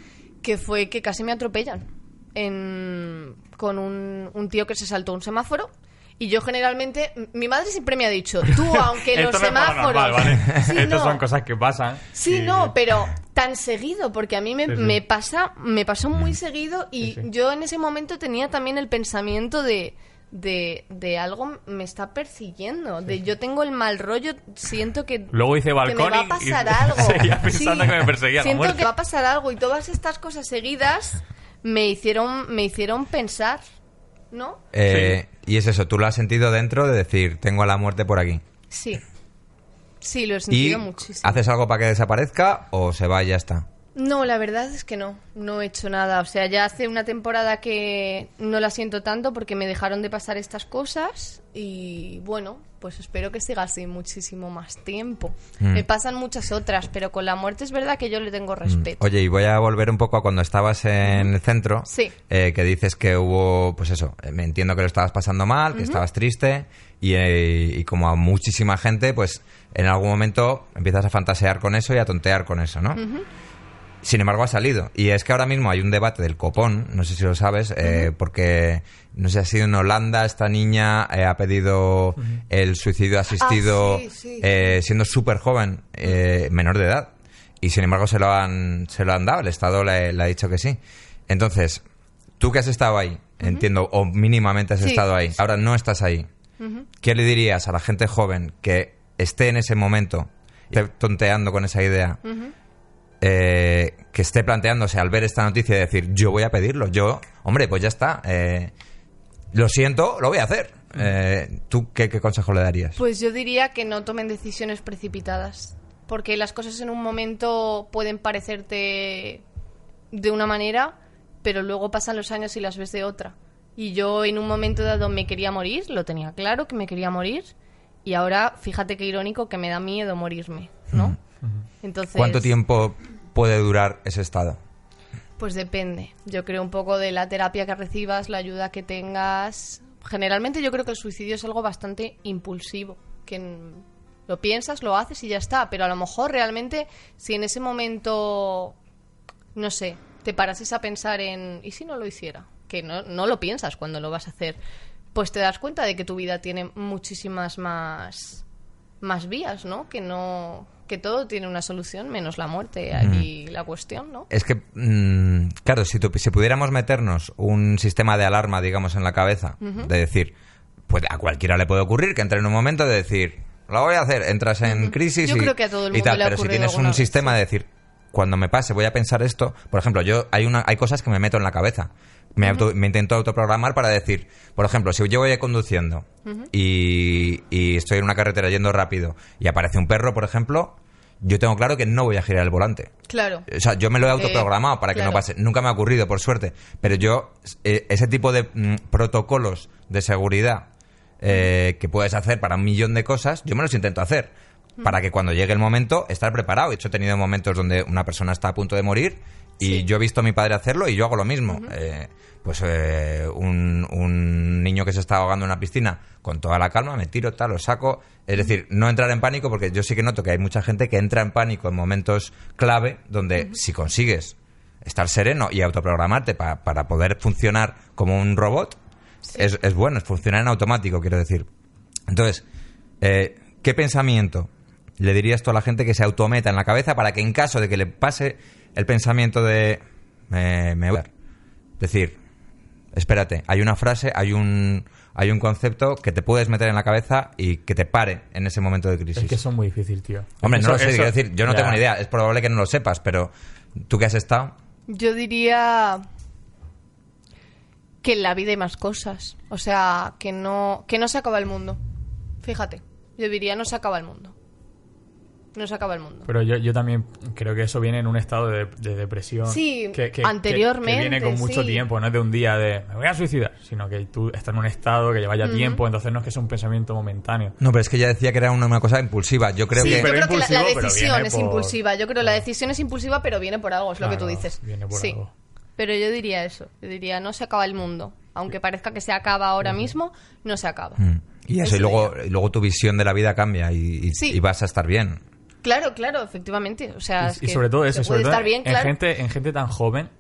que fue que casi me atropellan en- con un, un tío que se saltó un semáforo Y yo generalmente, mi madre siempre me ha dicho, tú aunque los Esto no es semáforos... paranormal, ¿vale? Sí, Estas no. son cosas que pasan. Sí, y- no, pero tan seguido, porque a mí me, Sí, sí. me pasa, me pasó muy seguido y Sí, sí. yo en ese momento tenía también el pensamiento de, de, de algo me está persiguiendo, de yo tengo el mal rollo, siento que, Luego hice que me balcón va a y- pasar y algo. seguía pensando Sí, que me perseguía Siento que va a pasar algo y todas estas cosas seguidas me hicieron, me hicieron pensar, ¿no? Eh, Y es eso, tú lo has sentido dentro de decir, tengo a la muerte por aquí. Sí. Sí, lo he ¿Y sentido muchísimo. haces algo para que desaparezca o se va y ya está? No, la verdad es que no, no he hecho nada. O sea, ya hace una temporada que no la siento tanto porque me dejaron de pasar estas cosas y bueno, pues espero que siga así muchísimo más tiempo. Mm. Me pasan muchas otras, pero con la muerte es verdad que yo le tengo respeto. Oye, y voy a volver un poco a cuando estabas en el centro. Sí. eh, que dices que hubo, pues eso, eh, me entiendo que lo estabas pasando mal, que estabas triste y, eh, y como a muchísima gente, pues en algún momento empiezas a fantasear con eso y a tontear con eso, ¿no? Sin embargo, ha salido. Y es que ahora mismo hay un debate del copón, no sé si lo sabes, eh, porque no sé si ha sido en Holanda, esta niña eh, ha pedido el suicidio asistido Ah, sí, sí, eh, siendo súper joven, eh, menor de edad. Y sin embargo se lo han, se lo han dado, el Estado le, le ha dicho que sí. Entonces, tú que has estado ahí, entiendo, o mínimamente has Sí. estado ahí, ahora no estás ahí, ¿qué le dirías a la gente joven que esté en ese momento, tonteando con esa idea? Eh, que esté planteándose al ver esta noticia y decir, yo voy a pedirlo, yo, hombre, pues ya está, eh, lo siento, lo voy a hacer. Eh, ¿Tú qué, qué consejo le darías? Pues yo diría que no tomen decisiones precipitadas, porque las cosas en un momento pueden parecerte de una manera, pero luego pasan los años y las ves de otra. Y yo en un momento dado me quería morir, lo tenía claro que me quería morir, y ahora fíjate qué irónico que me da miedo morirme, ¿no? Entonces, ¿Cuánto tiempo puede durar ese estado? Pues depende. Yo creo un poco de la terapia que recibas, la ayuda que tengas. Generalmente yo creo que el suicidio es algo bastante impulsivo, que lo piensas, lo haces y ya está, pero a lo mejor realmente si en ese momento, no sé, te parases a pensar en, ¿y si no lo hiciera? Que no, no lo piensas cuando lo vas a hacer, pues te das cuenta de que tu vida tiene muchísimas más, más vías, ¿no? Que no que todo tiene una solución menos la muerte aquí la cuestión, ¿no? Es que, mm, claro, si, tu- si pudiéramos meternos un sistema de alarma, digamos, en la cabeza, de decir, pues a cualquiera le puede ocurrir que entre en un momento de decir, lo voy a hacer, entras en crisis Yo y, creo que a todo el y mundo tal, le ha pero si tienes un vez, sistema de decir, cuando me pase voy a pensar esto, por ejemplo, yo hay una hay cosas que me meto en la cabeza. Me, auto- me intento autoprogramar para decir, por ejemplo, si yo voy conduciendo y, y estoy en una carretera yendo rápido y aparece un perro, por ejemplo, yo tengo claro que no voy a girar el volante. Claro. O sea, yo me lo he autoprogramado para que no pase. Nunca me ha ocurrido, por suerte. Pero yo, eh, ese tipo de mm, protocolos de seguridad eh, que puedes hacer para un millón de cosas, yo me los intento hacer. Para que cuando llegue el momento, estar preparado. De hecho, he tenido momentos donde una persona está a punto de morir y Sí. yo he visto a mi padre hacerlo y yo hago lo mismo. Eh, pues eh, un, un niño que se está ahogando en una piscina, con toda la calma, me tiro, tal, lo saco. Es decir, no entrar en pánico, porque yo sí que noto que hay mucha gente que entra en pánico en momentos clave donde si consigues estar sereno y autoprogramarte pa- para poder funcionar como un robot, es, es bueno, es funcionar en automático, quiero decir. Entonces, eh, ¿qué pensamiento le dirías tú a la gente que se autometa en la cabeza para que en caso de que le pase el pensamiento de me, me voy a... decir, espérate, hay una frase, hay un hay un concepto que te puedes meter en la cabeza y que te pare en ese momento de crisis. Es que es muy difícil, tío. Hombre, no lo sé, eso- quiero decir, yo no ya. tengo ni idea, es probable que no lo sepas, pero tú que has estado, Yo diría que en la vida hay más cosas. O sea, que no, que no se acaba el mundo. Fíjate. Yo diría no se acaba el mundo. No se acaba el mundo. Pero yo, yo también creo que eso viene en un estado de, de depresión. Sí, que, que- anteriormente, Que, viene con mucho sí. tiempo, no es de un día de me voy a suicidar, sino que tú estás en un estado que lleva ya tiempo, entonces no es que sea un pensamiento momentáneo. No, pero es que ya decía que era una, una cosa impulsiva. Yo creo Sí, que. Yo pero creo que la, la impulsivo, pero decisión es por- impulsiva. Yo creo que la decisión es impulsiva, pero viene por algo, es lo que tú dices. viene por sí. algo. Pero yo diría eso. Yo diría no se acaba el mundo. Aunque parezca que se acaba ahora mismo, no se acaba. Mm. Y eso, Eso y luego, y luego tu visión de la vida cambia y, y- Sí. y vas a estar bien. Claro, claro, efectivamente. O sea, es y, sobre todo eso, sobre puede todo estar bien, en, claro. gente, en gente tan joven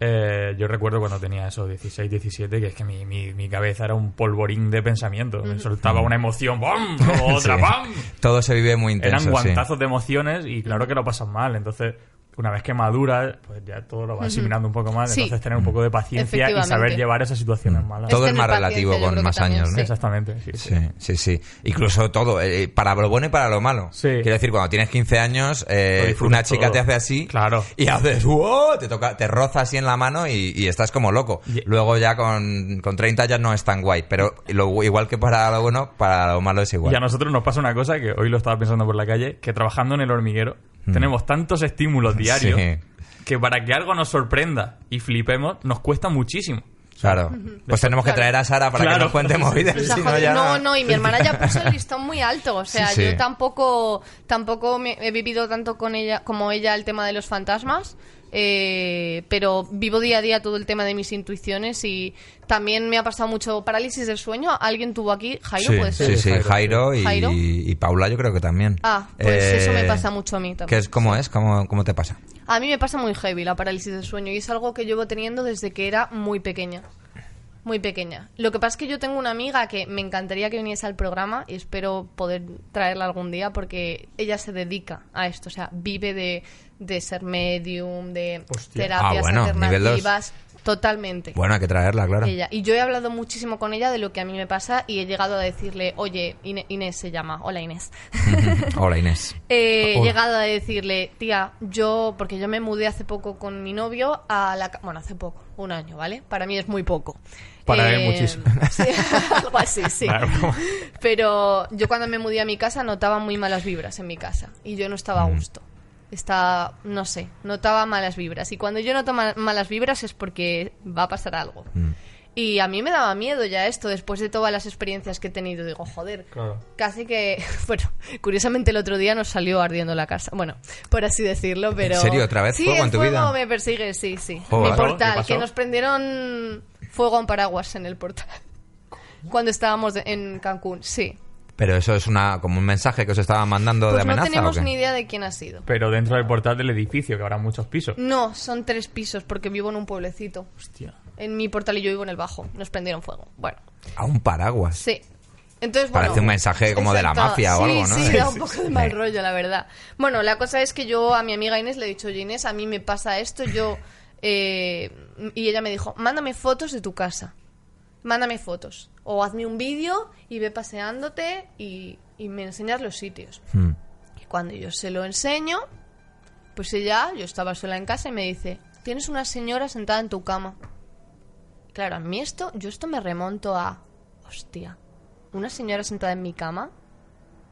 Eh, yo recuerdo cuando tenía eso, 16, 17, que es que mi, mi, mi cabeza era un polvorín de pensamiento. Me soltaba una emoción, ¡bam! Otra, Sí. ¡bam! Todo se vive muy intenso. Eran sí. guantazos de emociones y claro que lo pasas mal. Entonces, una vez que maduras, pues ya todo lo vas asimilando un poco más. Sí. Entonces, tener un poco de paciencia y saber llevar esas situaciones malas. Todo es más relativo con más también, años, ¿no? sí. Exactamente, sí, sí. Sí, sí, sí. Incluso todo, eh, para lo bueno y para lo malo. Sí. Quiero decir, cuando tienes 15 años, eh, una chica todo. te hace así Claro. y haces, ¡wow! Te, toca, te roza así en la mano y, y estás como loco. Y- Luego ya con, con 30 ya no es tan guay, pero lo, igual que para lo bueno, para lo malo es igual. Y a nosotros nos pasa una cosa que hoy lo estaba pensando por la calle, que trabajando en el hormiguero tenemos tantos estímulos diarios. Sí. que para que algo nos sorprenda y flipemos nos cuesta muchísimo. Claro. Pues tenemos que Claro. traer a Sara para que nos cuente movidas. O sea, si no, ya no, no, y mi hermana ya puso el listón muy alto. O sea, Sí, sí. yo tampoco, tampoco me- he vivido tanto con ella como ella el tema de los fantasmas. Eh, pero vivo día a día todo el tema de mis intuiciones y también me ha pasado mucho parálisis del sueño. ¿Alguien tuvo aquí? Jairo, Sí, puede ser. sí, sí, Jairo, Jairo y, Jairo. y Paula yo creo que también. Ah, pues eso me Eh, pasa mucho a mí también. ¿qué es, ¿Cómo es? ¿Cómo, ¿Cómo te pasa? A mí me pasa muy heavy la parálisis del sueño y es algo que llevo teniendo desde que era muy pequeña. Muy pequeña. Lo que pasa es que yo tengo una amiga que me encantaría que viniese al programa y espero poder traerla algún día porque ella se dedica a esto. O sea, vive de, de ser medium, de Hostia. terapias Ah, bueno, alternativas. Totalmente. Bueno, hay que traerla, claro. Ella. Y yo he hablado muchísimo con ella de lo que a mí me pasa y he llegado a decirle, oye, Inés se llama, hola Inés. Hola Inés. Eh, He llegado a decirle, tía, yo, porque yo me mudé hace poco con mi novio a la... Bueno, hace poco, un año, ¿vale? Para mí es muy poco. Para él muchísimo. Sí, algo así, sí. Vale. Pero yo cuando me mudé a mi casa notaba muy malas vibras en mi casa y yo no estaba a gusto. Estaba, no sé, notaba malas vibras. Y cuando yo noto ma- malas vibras es porque va a pasar algo. Y a mí me daba miedo ya esto después de todas las experiencias que he tenido. Digo, joder, Claro. casi que, bueno, curiosamente el otro día nos salió ardiendo la casa. Bueno, por así decirlo, pero... serio? ¿Otra vez sí, fuego en el tu fuego vida? me persigue, sí, sí. Joder. Mi ¿Qué portal, que nos prendieron fuego en paraguas en el portal. Cuando estábamos en Cancún, sí. Pero eso es una como un mensaje que os estaban mandando de Pues no amenaza tenemos ¿o qué? ni idea de quién ha sido. Pero dentro del portal del edificio, que habrá muchos pisos. No, son tres pisos porque vivo en un pueblecito. Hostia. En mi portal y yo vivo en el bajo. Nos prendieron fuego. Bueno, A un paraguas. sí. Entonces, Parece bueno, un mensaje como de la mafia o Sí, algo, ¿no? Sí, Sí, da un poco de mal rollo, la verdad. Bueno, la cosa es que yo a mi amiga Inés le he dicho, oye Inés, a mí me pasa esto, yo... eh, y ella me dijo, mándame fotos de tu casa. Mándame fotos. O hazme un vídeo y ve paseándote y, y me enseñas los sitios. Mm. Y cuando yo se lo enseño, pues ella, yo estaba sola en casa y me dice, tienes una señora sentada en tu cama. Claro, a mí esto, yo esto me remonto a, hostia, una señora sentada en mi cama,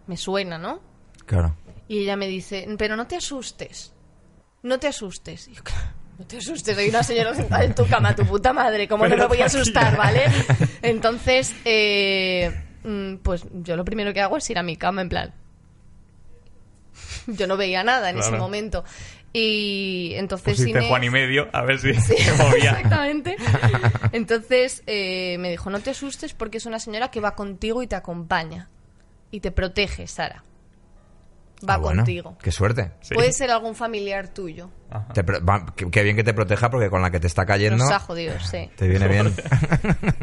me suena, ¿no? Claro. Y ella me dice, pero no te asustes, no te asustes. Y yo, no te asustes, hay una señora sentada en tu cama, tu puta madre, ¿cómo no me voy a asustar, vale? Entonces, eh, mm, pues yo lo primero que hago es ir a mi cama, en plan. Yo no veía nada en ese momento. Y entonces Pusiste Inés- Juan y medio, a ver si se movía. Exactamente. Entonces eh, me dijo, no te asustes porque es una señora que va contigo y te acompaña. Y te protege, Sara. Va Ah, bueno, contigo. Qué suerte. Sí. Puede ser algún familiar tuyo. Te va- qué, qué bien que te proteja porque con la que te está cayendo Nos ha jodido, sí. te viene bien.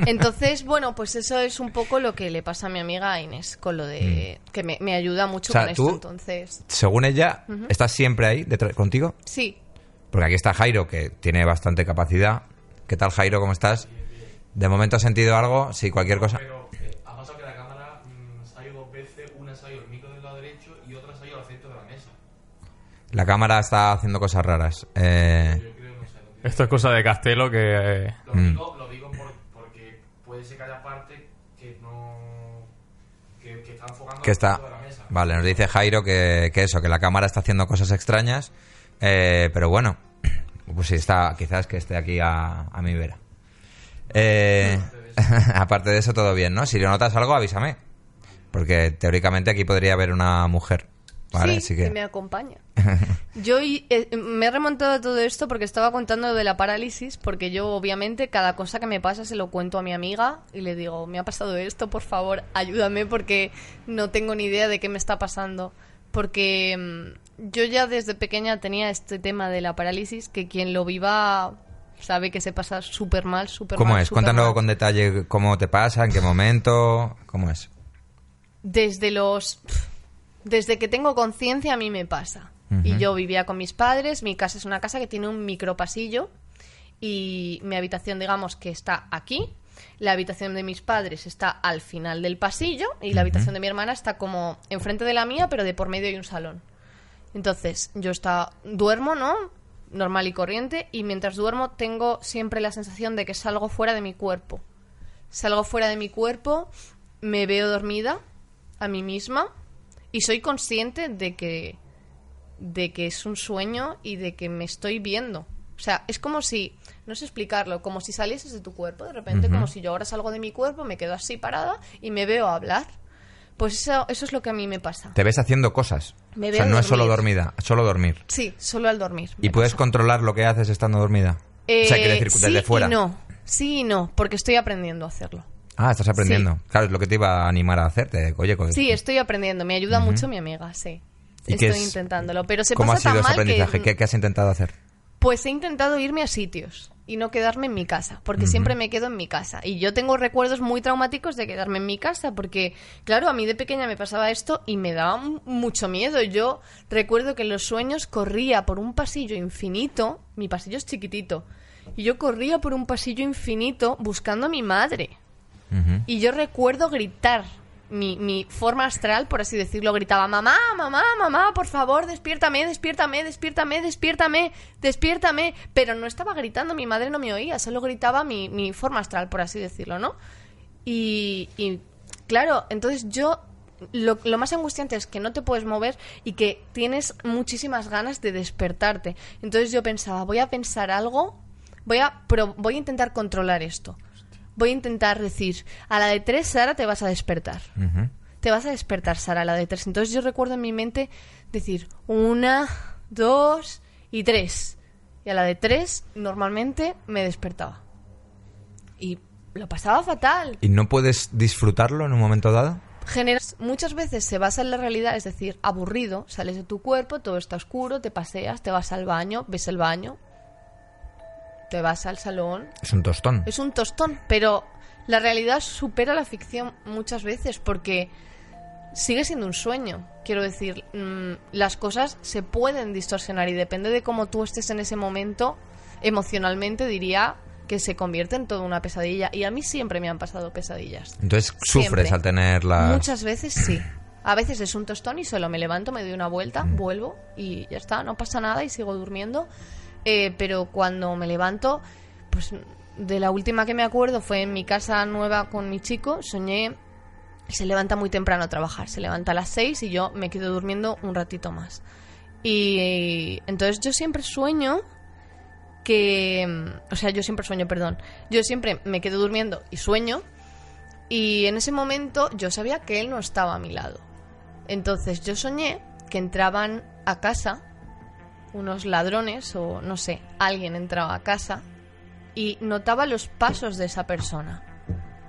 Entonces, bueno, pues eso es un poco lo que le pasa a mi amiga Inés con lo de... Que me, me ayuda mucho Mm. O sea, con tú- esto, entonces... Según ella, ¿estás siempre ahí detrás- contigo? Sí. Porque aquí está Jairo, que tiene bastante capacidad. ¿Qué tal, Jairo? ¿Cómo estás? ¿De momento has sentido algo? Sí, cualquier cosa. Pero eh, ha pasado que la cámara mm, se ha ido dos veces, una se ha ido al micro del lado derecho y otra se ha ido al centro de la mesa. La cámara está haciendo cosas raras. Eh, Esto es cosa de Castelo que... eh, Lo Mm. digo, lo digo por- porque puede ser que haya parte que no... que, que está enfocando que está... la mesa. Vale, nos dice Jairo que, que eso, que la cámara está haciendo cosas extrañas. eh, pero bueno, pues sí, está, quizás que esté aquí a, a mi vera. Eh, aparte de eso, todo bien, ¿no? Si le notas algo, avísame. Porque teóricamente aquí podría haber una mujer. Vale, sí, que... que... me acompaña. Yo eh, me he remontado a todo esto porque estaba contando de la parálisis, porque yo obviamente cada cosa que me pasa se lo cuento a mi amiga y le digo, me ha pasado esto, por favor, ayúdame porque no tengo ni idea de qué me está pasando. Porque mm, yo ya desde pequeña tenía este tema de la parálisis, que quien lo viva sabe que se pasa súper mal, súper ¿Cómo mal. es? súper Cuéntanos mal. con detalle cómo te pasa, en qué momento, cómo es. Desde los... Desde que tengo conciencia a mí me pasa. Y yo vivía con mis padres, mi casa es una casa que tiene un micropasillo y mi habitación, digamos, que está aquí. La habitación de mis padres está al final del pasillo y la habitación de mi hermana está como enfrente de la mía, pero de por medio hay un salón. Entonces, yo está, duermo, ¿no? Normal y corriente, y mientras duermo tengo siempre la sensación de que salgo fuera de mi cuerpo. Salgo fuera de mi cuerpo, me veo dormida a mí misma y soy consciente de que de que es un sueño y de que me estoy viendo. O sea, es como si, no sé explicarlo, como si salieses de tu cuerpo, de repente, como si yo ahora salgo de mi cuerpo, me quedo así parada y me veo hablar. Pues eso, eso es lo que a mí me pasa. Te ves haciendo cosas. Me o sea, no es solo dormida, solo dormir. Sí, solo al dormir. ¿Y puedes pasa. controlar lo que haces estando dormida? o sea, Eh, quiero decir, sí desde fuera. Y no, sí y no, porque estoy aprendiendo a hacerlo. Ah, estás aprendiendo. Claro, es lo que te iba a animar a hacerte. Oye, co- Sí, estoy aprendiendo. Me ayuda mucho mi amiga, sí. ¿Y qué Estoy es- intentándolo. Pero se ¿Cómo ha pasa sido tan ese mal aprendizaje? que... ¿Qué, qué has intentado hacer? Pues he intentado irme a sitios y no quedarme en mi casa, porque siempre me quedo en mi casa. Y yo tengo recuerdos muy traumáticos de quedarme en mi casa, porque, claro, a mí de pequeña me pasaba esto y me daba mucho miedo. Yo recuerdo que en los sueños corría por un pasillo infinito, mi pasillo es chiquitito, y yo corría por un pasillo infinito buscando a mi madre. Y yo recuerdo gritar. Mi, mi forma astral, por así decirlo, gritaba, mamá, mamá, mamá, por favor, despiértame, despiértame, despiértame, despiértame, despiértame. Pero no estaba gritando, mi madre no me oía, solo gritaba mi, mi forma astral, por así decirlo, ¿no? Y, y, claro, entonces yo lo, lo más angustiante es que no te puedes mover y que tienes muchísimas ganas de despertarte. Entonces yo pensaba, voy a pensar algo, voy a, pro- voy a intentar controlar esto. Voy a intentar decir, a la de tres, Sara, te vas a despertar. Te vas a despertar, Sara, a la de tres. Entonces yo recuerdo en mi mente decir, una, dos y tres. Y a la de tres, normalmente me despertaba. Y lo pasaba fatal. ¿Y no puedes disfrutarlo en un momento dado? Generas, muchas veces se basa en la realidad, es decir, aburrido, sales de tu cuerpo, todo está oscuro, te paseas, te vas al baño, ves el baño, te vas al salón, Es un tostón. es un tostón, pero la realidad supera la ficción muchas veces porque sigue siendo un sueño. Quiero decir, mm, las cosas se pueden distorsionar y depende de cómo tú estés en ese momento, emocionalmente diría que se convierte en toda una pesadilla. Y a mí siempre me han pasado pesadillas. Entonces sufres Siempre. al tener las... Muchas veces sí. A veces es un tostón y solo me levanto, me doy una vuelta, vuelvo y ya está, no pasa nada y sigo durmiendo. Eh, pero cuando me levanto, pues de la última que me acuerdo fue en mi casa nueva con mi chico, soñé, se levanta muy temprano a trabajar, se levanta a las 6 y yo me quedo durmiendo un ratito más. Y entonces yo siempre sueño que, o sea, yo siempre sueño, perdón, yo siempre me quedo durmiendo y sueño y en ese momento yo sabía que él no estaba a mi lado. Entonces yo soñé que entraban a casa unos ladrones o no sé, alguien entraba a casa y notaba los pasos de esa persona.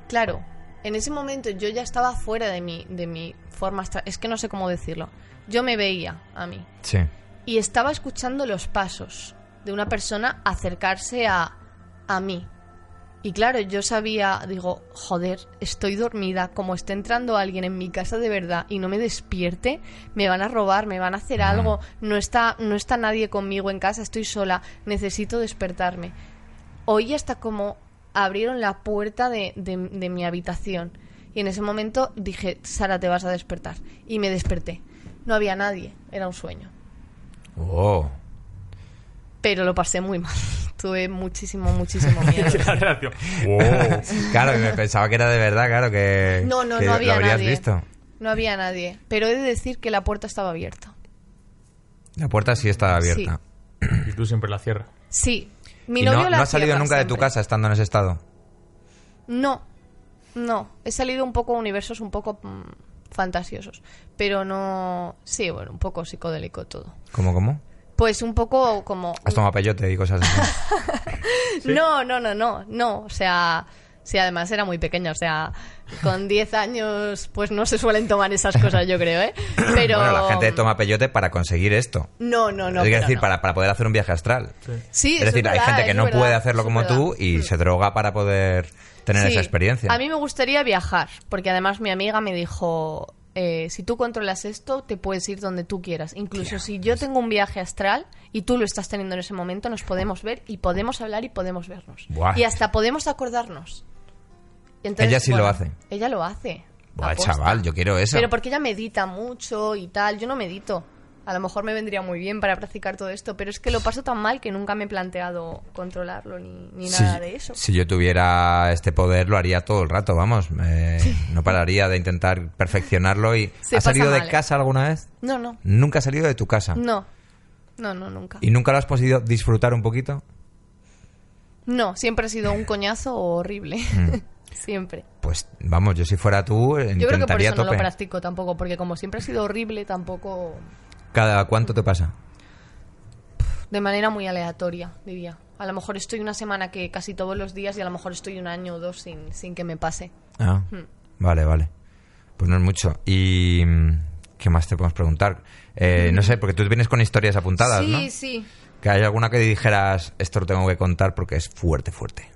Claro, en ese momento yo ya estaba fuera de mi, de mi forma. Es que no sé cómo decirlo. Yo me veía a mí Sí. y estaba escuchando los pasos de una persona acercarse a, a mí. Y claro, yo sabía, digo, joder, estoy dormida, como esté entrando alguien en mi casa de verdad y no me despierte, me van a robar, me van a hacer algo, no está, no está nadie conmigo en casa, estoy sola, necesito despertarme. Oí hasta como abrieron la puerta de, de- de mi habitación y en ese momento dije, Sara, te vas a despertar. Y me desperté. No había nadie, era un sueño Oh. pero lo pasé muy mal. Tuve muchísimo, muchísimo miedo. Wow. Claro, que me pensaba que era de verdad, claro, que, No, no, que no había lo habrías nadie. visto. No había nadie, pero he de decir que la puerta estaba abierta. La puerta sí estaba abierta. Y tú siempre la cierras. Sí, mi ¿Y novio no, la no has salido nunca de tu casa estando en ese estado? No, no. He salido un poco a universos un poco mm, fantasiosos, pero no. Sí, bueno, un poco psicodélico todo. ¿Cómo, cómo? Pues un poco como. Has tomado peyote y cosas así. No, no, no, no, no. O sea, Sí, además era muy pequeña, o sea, con 10 años pues no se suelen tomar esas cosas, yo creo, ¿eh? Pero... Bueno, la gente toma peyote para conseguir esto. No, no, no. es decir, no. para, para poder hacer un viaje astral. Sí, es eso decir, hay verdad, gente que es no verdad, puede hacerlo como es verdad. tú y se droga para poder tener Sí. esa experiencia. A mí me gustaría viajar, porque además mi amiga me dijo, eh, si tú controlas esto, te puedes ir donde tú quieras. Incluso si yo tengo un viaje astral y tú lo estás teniendo en ese momento, nos podemos ver y podemos hablar y podemos vernos. Buah. Y hasta podemos acordarnos. Y Ella sí lo hace. Ella lo hace. Buah, aposta. chaval, yo quiero eso. Pero porque ella medita mucho y tal. Yo no medito. A lo mejor me vendría muy bien para practicar todo esto, pero es que lo paso tan mal que nunca me he planteado controlarlo ni, ni Si- nada de eso. Si yo tuviera este poder, lo haría todo el rato, vamos. Eh, No pararía de intentar perfeccionarlo. y Se ¿Has salido de mal, ¿eh? casa alguna vez? No, no. Nunca has salido de tu casa. No. No, no, nunca. ¿Y nunca lo has podido disfrutar un poquito? No, siempre ha sido un coñazo horrible. Mm. siempre. Pues vamos, yo si fuera tú, Yo creo que por eso no lo practico tampoco, porque como siempre ha sido horrible, tampoco ¿Cada cuánto te pasa? de manera muy aleatoria, diría. A lo mejor estoy una semana que casi todos los días y a lo mejor estoy un año o dos sin, sin que me pase. Ah, Hmm. vale, vale. Pues no es mucho. ¿Y mm, qué más te podemos preguntar? Eh, no sé, porque tú vienes con historias apuntadas, sí, ¿no? sí. Que hay alguna que dijeras, esto lo tengo que contar porque es fuerte, fuerte.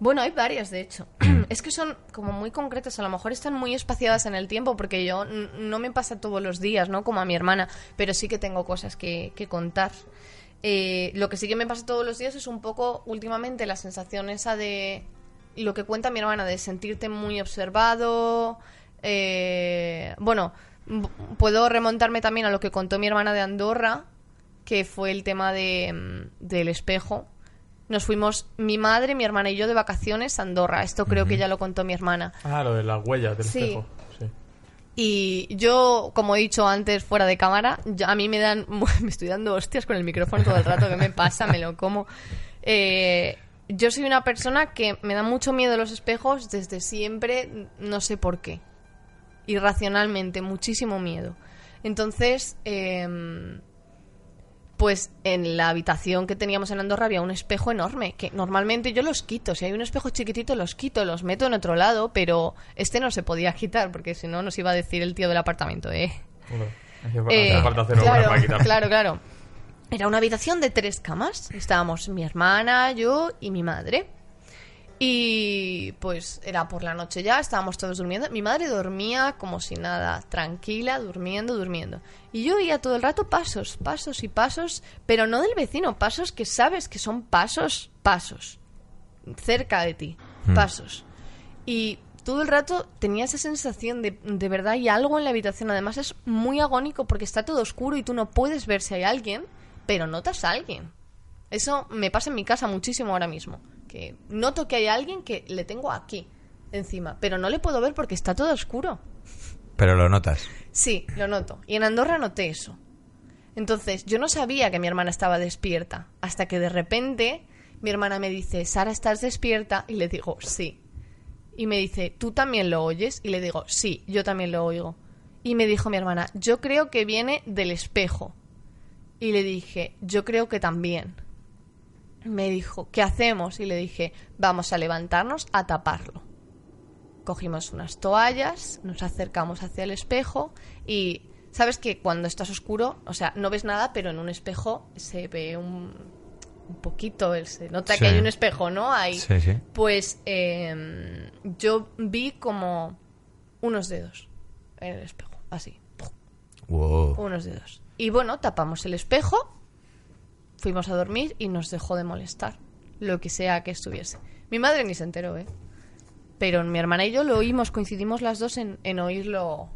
Bueno, hay varias, de hecho. es que son como muy concretas, a lo mejor están muy espaciadas en el tiempo, porque yo no me pasa todos los días, ¿no? Como a mi hermana, pero sí que tengo cosas que, que contar. Eh, lo que sí que me pasa todos los días es un poco, últimamente, la sensación esa de lo que cuenta mi hermana, de sentirte muy observado. eh, bueno, puedo remontarme también a lo que contó mi hermana de Andorra, que fue el tema de, mm, del espejo. Nos fuimos mi madre, mi hermana y yo de vacaciones a Andorra. Esto creo que ya lo contó mi hermana. Ah, lo de las huellas del Sí. espejo. Sí. Y yo, como he dicho antes, fuera de cámara, yo- a mí me dan. Me estoy dando hostias con el micrófono todo el rato. ¿Qué me pasa? Me lo como. Eh, yo soy una persona que me da mucho miedo los espejos desde siempre, no sé por qué. Irracionalmente, muchísimo miedo. Entonces, em, pues en la habitación que teníamos en Andorra había un espejo enorme, que normalmente yo los quito. Si hay un espejo chiquitito, los quito, los meto en otro lado, pero este no se podía quitar, porque si no nos iba a decir el tío del apartamento, ¿eh? Eh, falta claro, para claro, claro. Era una habitación de tres camas. Estábamos mi hermana, yo y mi madre. Y pues era por la noche ya, estábamos todos durmiendo. Mi madre dormía como si nada, tranquila, durmiendo, durmiendo. Y yo oía todo el rato pasos, pasos y pasos, pero no del vecino, pasos que sabes que son pasos, pasos, cerca de ti, pasos. Y todo el rato tenía esa sensación de, de verdad hay algo en la habitación. Además es muy agónico porque está todo oscuro y tú no puedes ver si hay alguien, pero notas a alguien. Eso me pasa en mi casa muchísimo ahora mismo. Que noto que hay alguien que le tengo aquí, encima, pero no le puedo ver porque está todo oscuro. Pero lo notas. Sí, lo noto. Y en Andorra noté eso. Entonces, yo no sabía que mi hermana estaba despierta. Hasta que de repente mi hermana me dice, Sara, ¿estás despierta? Y le digo, sí. Y me dice, ¿tú también lo oyes? Y le digo, sí, yo también lo oigo. Y me dijo mi hermana, yo creo que viene del espejo. Y le dije, yo creo que también. Me dijo, ¿qué hacemos? Y le dije, vamos a levantarnos a taparlo. Cogimos unas toallas, nos acercamos hacia el espejo y sabes que cuando estás oscuro, o sea, no ves nada, pero en un espejo se ve un, un poquito, se nota Sí. que hay un espejo, ¿no? Hay, Sí, sí. Pues eh, yo vi como unos dedos en el espejo, así, Wow. unos dedos. Y bueno, tapamos el espejo, fuimos a dormir y nos dejó de molestar, lo que sea que estuviese. Mi madre ni se enteró, ¿eh? Pero mi hermana y yo lo oímos, coincidimos las dos en, en oírlo.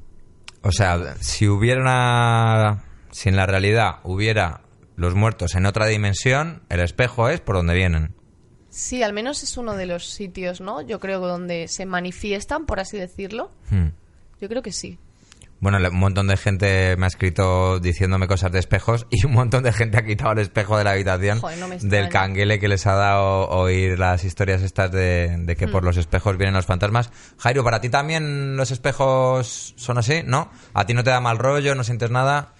O sea, si hubiera una... Si en la realidad hubiera los muertos en otra dimensión, el espejo es por donde vienen. Sí, al menos es uno de los sitios, ¿no? Yo creo donde se manifiestan, por así decirlo. Hmm. Yo creo que sí. Bueno, le- un montón de gente me ha escrito diciéndome cosas de espejos y un montón de gente ha quitado el espejo de la habitación Joder, no del canguele que les ha dado oír las historias estas de, de que Hmm. por los espejos vienen los fantasmas. Jairo, ¿para ti también los espejos son así? ¿No? ¿A ti no te da mal rollo? ¿No sientes nada?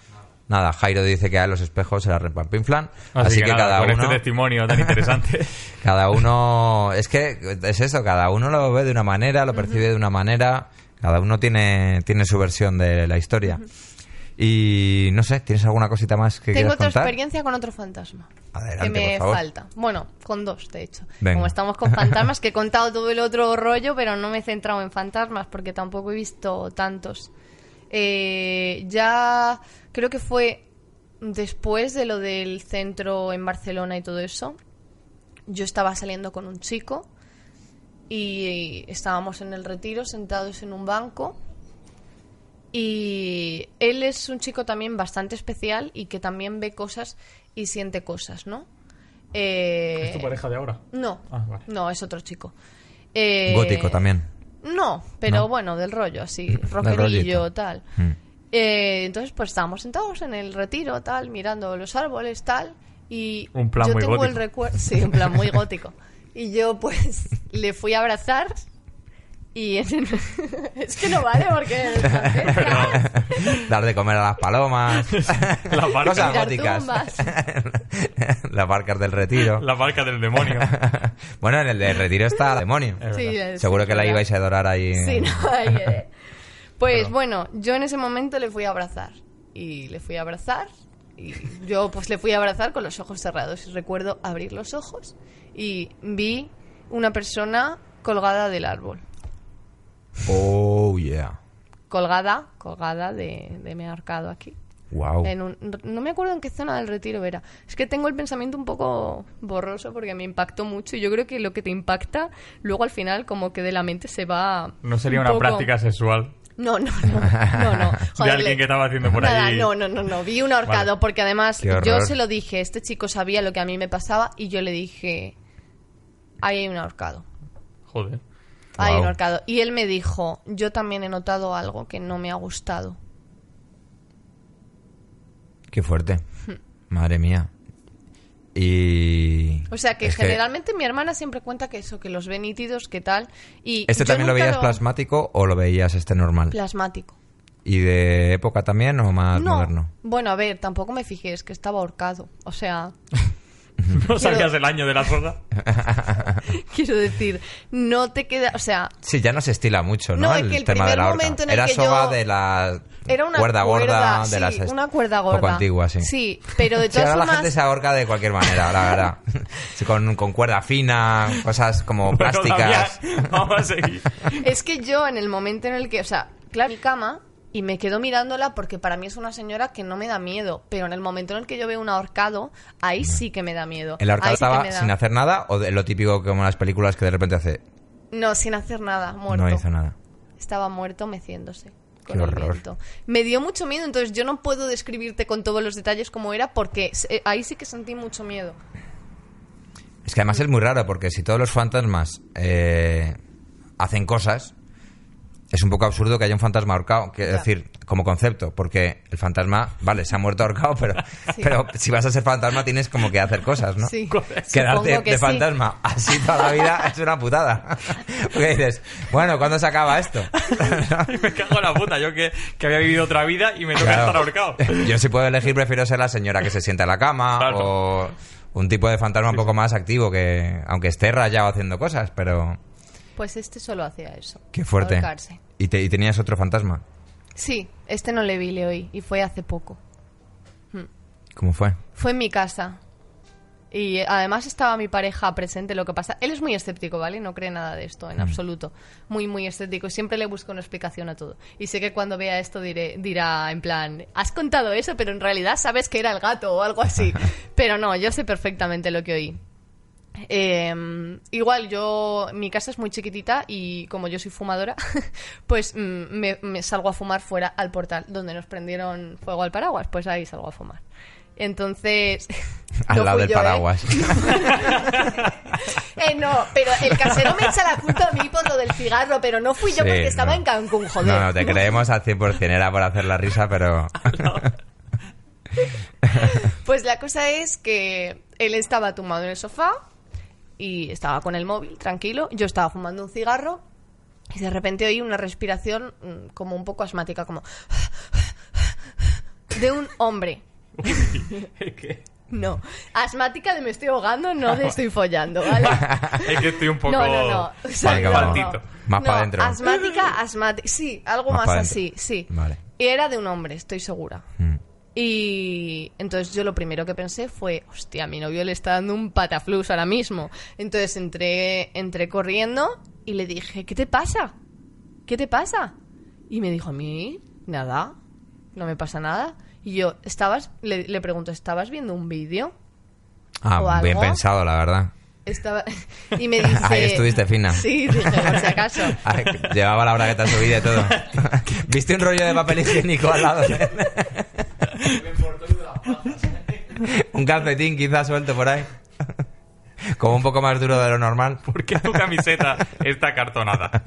Nada, Jairo dice que a los espejos se la repampinflan. Así, que, nada, cada con uno. este testimonio tan interesante. Cada uno. Es que es eso, cada uno lo ve de una manera, lo percibe de una manera. Cada uno tiene, tiene su versión de la historia. Y no sé, ¿tienes alguna cosita más que Tengo otra contar? experiencia con otro fantasma. Adelante, que me por favor. falta. Bueno, con dos, de hecho. Venga. Como estamos con fantasmas, que he contado todo el otro rollo, pero no me he centrado en fantasmas porque tampoco he visto tantos. Eh, ya creo que fue después de lo del centro en Barcelona y todo eso. Yo estaba saliendo con un chico y estábamos en el retiro sentados en un banco y él es un chico también bastante especial y que también ve cosas y siente cosas, ¿no? Eh, ¿Es tu pareja de ahora? No, Ah, vale. no, es otro chico. Eh, Gótico también. No, pero No. bueno, del rollo, así, rockerillo, tal. Mm. Eh, entonces, pues estábamos sentados en el retiro, tal, mirando los árboles, tal, y Un plan yo muy tengo el recuerdo, sí, un plan muy gótico. Y yo, pues, le fui a abrazar y en el- es que no vale porque Dar de comer a las palomas. Las barcas. Góticas. las barcas del retiro. La marca del demonio. bueno, en el del retiro está el demonio. Es Sí, verdad. es Seguro que la verdad. ibais a adorar ahí. Sí, no, ahí, eh. Pues Perdón. bueno, yo en ese momento le fui a abrazar. Y le fui a abrazar. Y yo pues le fui a abrazar con los ojos cerrados. Y recuerdo abrir los ojos y vi una persona colgada del árbol. Oh, yeah. Colgada, colgada de, de mi arcado aquí. Wow. En un- no me acuerdo en qué zona del retiro era. Es que tengo el pensamiento un poco borroso porque me impactó mucho. Y yo creo que lo que te impacta, luego al final, como que de la mente se va. No sería un una poco- práctica sexual No, no, no. No, no. de alguien le- que estaba haciendo por Nada, ahí. no, no, no, no. Vi un ahorcado Vale. porque además yo se lo dije. Este chico sabía lo que a mí me pasaba y yo le dije: Ahí hay un ahorcado. Joder. Hay un ahorcado. Y él me dijo: Yo también he notado algo que no me ha gustado. Qué fuerte. Madre mía. Y. O sea que generalmente mi hermana siempre cuenta que eso, que los ve nítidos, que tal. Y ¿Este también lo veías plasmático o lo veías este normal? Plasmático. ¿Y de época también o más no. moderno? Bueno, a ver, tampoco me fijé, es que estaba ahorcado. O sea, ¿No sabías el año de la soga? quiero decir, no te queda. O sea, Sí, ya no se estila mucho, ¿no? No, es que el tema de primer la horca. momento en el Era que soga yo- de la Era una cuerda gorda cuerda, de sí, las est- una cuerda Poco gorda. antigua, sí. Sí, pero de Sí, todas ahora la formas- gente se ahorca de cualquier manera, la verdad. Sí, con, con cuerda fina, cosas como plásticas. Bueno, Vamos a seguir. Es que yo en el momento en el que, o sea, claro, mi cama y me quedo mirándola porque para mí es una señora que no me da miedo, pero en el momento en el que yo veo un ahorcado, ahí sí que me da miedo. ¿El ahorcado Ahí estaba da- sin hacer nada o de lo típico como en las películas que de repente hace... No, sin hacer nada, muerto. No hizo nada. Estaba muerto meciéndose. Con Qué el viento. Me dio mucho miedo, entonces yo no puedo describirte con todos los detalles cómo era porque eh, ahí sí que sentí mucho miedo. Es que además es muy raro porque si todos los fantasmas eh, hacen cosas, es un poco absurdo que haya un fantasma ahorcado, que, es Ya. decir, como concepto, porque el fantasma, vale, se ha muerto ahorcado, pero, Sí. pero si vas a ser fantasma tienes como que hacer cosas, ¿no? Sí. Quedarte que de sí. fantasma así toda la vida es una putada. Porque dices, bueno, ¿cuándo se acaba esto? me cago en la puta. Yo que, que había vivido otra vida y me toca Claro. estar ahorcado. Yo si puedo elegir prefiero ser la señora que se sienta en la cama Claro. o un tipo de fantasma un poco más activo que aunque esté rayado haciendo cosas, pero Pues este solo hacía eso. qué fuerte. ahorcarse. ¿Y, te- y tenías otro fantasma? Sí, este no le vi, le oí y fue hace poco. ¿Cómo fue? Fue en mi casa. Y además estaba mi pareja presente, lo que pasa... Él es muy escéptico, ¿vale? No cree nada de esto, en absoluto. Muy, muy escéptico. Y siempre le busco una explicación a todo. Y sé que cuando vea esto diré, dirá en plan, has contado eso, pero en realidad sabes que era el gato o algo así. pero no, yo sé perfectamente lo que oí. Eh, igual yo, mi casa es muy chiquitita y como yo soy fumadora, pues mm, me, me salgo a fumar fuera al portal donde nos prendieron fuego al paraguas, pues ahí salgo a fumar. Entonces, Al no lado del yo, ¿eh? paraguas. Eh, no, pero el casero me echa la culpa a mí por lo del cigarro, pero no fui yo Sí, porque estaba en Cancún, joder. No, no, te creemos al 100%. Era por hacer la risa, pero... Pues la cosa es que él estaba tumbado en el sofá y estaba con el móvil, tranquilo. Yo estaba fumando un cigarro y de repente oí una respiración mm, como un poco asmática, como... de un hombre. Es que, No, asmática de me estoy ahogando, no de estoy follando, ¿vale? es que estoy un poco No, no, no. O sea, Vale, no. Más No, para adentro. Asmática, asmática. Sí, algo Más así, sí. Vale. Y era de un hombre, estoy segura. Mm. Y entonces yo lo primero que pensé fue, hostia, a mi novio le está dando un pataflus ahora mismo. Entonces entré, entré corriendo y le dije, ¿qué te pasa? ¿Qué te pasa? Y me dijo, a mí, nada, no me pasa nada. Y yo, ¿estabas? Le, le pregunto, ¿estabas viendo un vídeo? Ah, ¿O bien algo? pensado, la verdad. Estaba... Y me dice... Ahí estuviste fina. Sí, dije, por si acaso. Ay, Llevaba la bragueta subida y todo. ¿Viste un rollo de papel higiénico al lado? un calcetín quizás suelto por ahí. Como un poco más duro de lo normal. ¿por qué tu camiseta está cartonada?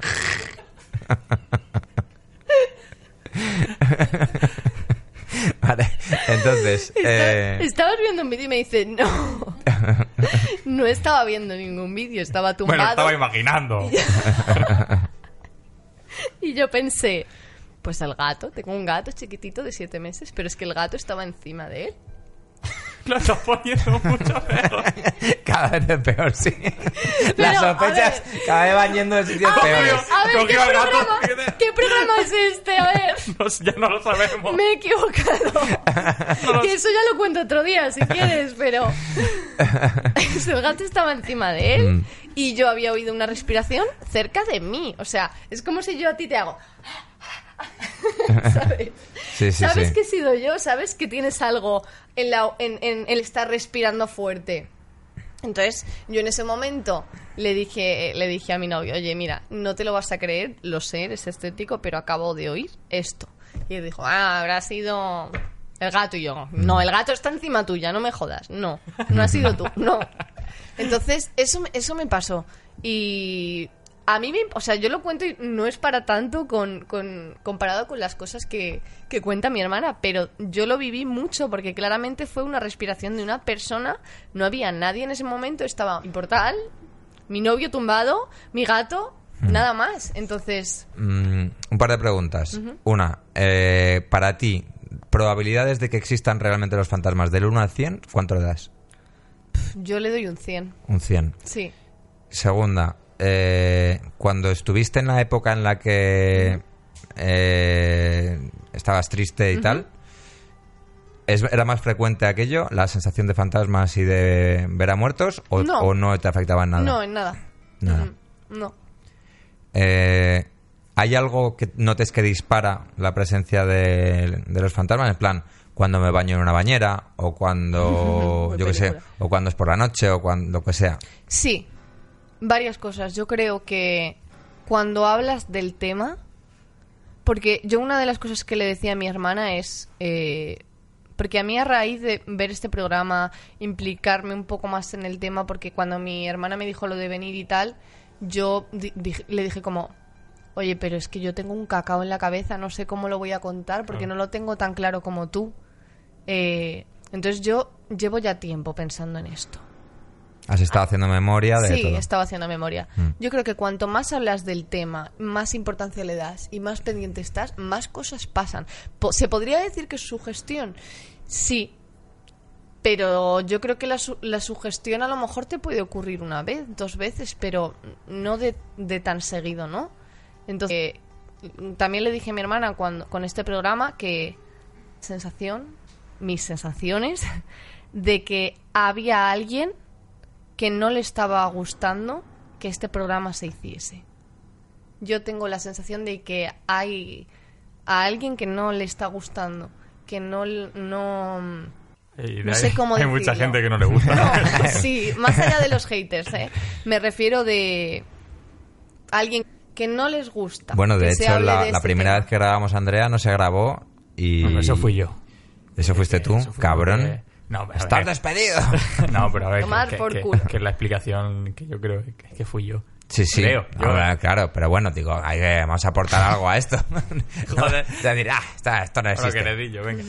Vale, entonces... Estaba- eh, Estabas viendo un vídeo y me dice, no. No estaba viendo ningún vídeo, estaba Me lo tumbado. estaba imaginando. Y yo pensé, pues el gato, tengo un gato chiquitito de siete meses, pero es que el gato estaba encima de él. Lo estás poniendo mucho peor. Cada vez es peor, sí. Las sospechas ver. cada vez van yendo en sitios A ver, peores. a ver, ¿qué al programa, ¿qué programa es este? A ver, No ya no lo sabemos. me he equivocado. Que eso ya lo cuento otro día, si quieres, pero... el gato estaba encima de él Mm. y yo había oído una respiración cerca de mí. O sea, es como si yo a ti te hago... ¿Sabes? Sí, sí, ¿Sabes sí. que he sido yo? ¿Sabes que tienes algo en, la, en, en el estar respirando fuerte? Entonces, yo en ese momento le dije, le dije a mi novio, oye, mira, no te lo vas a creer, lo sé, eres estético, pero acabo de oír esto. Y él dijo, ah, habrá sido el gato. Y yo, no, el gato está encima tuya, no me jodas. No, no has sido tú, no. Entonces, eso, eso me pasó. Y a mí me... O sea, yo lo cuento y no es para tanto con, con- comparado con las cosas que, que cuenta mi hermana, pero yo lo viví mucho porque claramente fue una respiración de una persona, no había nadie en ese momento, estaba mi portal, mi novio tumbado, mi gato, nada más. Entonces, Mm, un par de preguntas. Una, eh, para ti, probabilidades de que existan realmente los fantasmas del 1 al 100, ¿cuánto le das? yo le doy un 100. Un 100. Sí. Segunda, eh, cuando estuviste en la época en la que eh, estabas triste y tal, ¿es- ¿era más frecuente aquello, la sensación de fantasmas y de ver a muertos, o No. o no te afectaba en nada? No, en nada. Nada. Mm, No. Eh, ¿Hay algo que notes que dispara la presencia de, de los fantasmas? En plan, cuando me baño en una bañera, o cuando, yo qué sé, o cuando es por la noche, o cuando lo que sea. Sí, varias cosas. Yo creo que cuando hablas del tema, porque yo una de las cosas que le decía a mi hermana es, eh, porque a mí a raíz de ver este programa, implicarme un poco más en el tema, porque cuando mi hermana me dijo lo de venir y tal, yo le dije como, oye, pero es que yo tengo un cacao en la cabeza, no sé cómo lo voy a contar, porque no lo tengo tan claro como tú. Eh, entonces yo llevo ya tiempo pensando en esto. Has estado haciendo memoria de Sí, todo. estaba haciendo memoria. Mm. Yo creo que cuanto más hablas del tema, más importancia le das y más pendiente estás, más cosas pasan. ¿Se podría decir que es sugestión? Sí. Pero yo creo que la, su- la sugestión a lo mejor te puede ocurrir una vez, dos veces, pero no de, de tan seguido, ¿no? Entonces, eh, también le dije a mi hermana cuando, con este programa que sensación, mis sensaciones, de que había alguien que no le estaba gustando que este programa se hiciese. Yo tengo la sensación de que hay a alguien que no le está gustando, que no no Y de No ahí sé cómo Hay mucha gente que no le gusta. no, sí, más allá de los haters, ¿eh? Me refiero de alguien que no les gusta. Bueno, de hecho, la, de la este primera tema. vez que grabamos Andrea no se grabó y... Bueno, eso fui yo. ¿Eso fuiste tú, Eso fui cabrón? No, pero ¡Estás despedido! No, pero a ver, Tomar que, por que- culo. que la explicación que yo creo que, que fui yo. Sí, sí. Creo, yo- Ahora, claro, pero bueno, digo, hay que, vamos a aportar algo a esto. Joder. Es decir, ah, está- esto no existe. que le di yo, venga.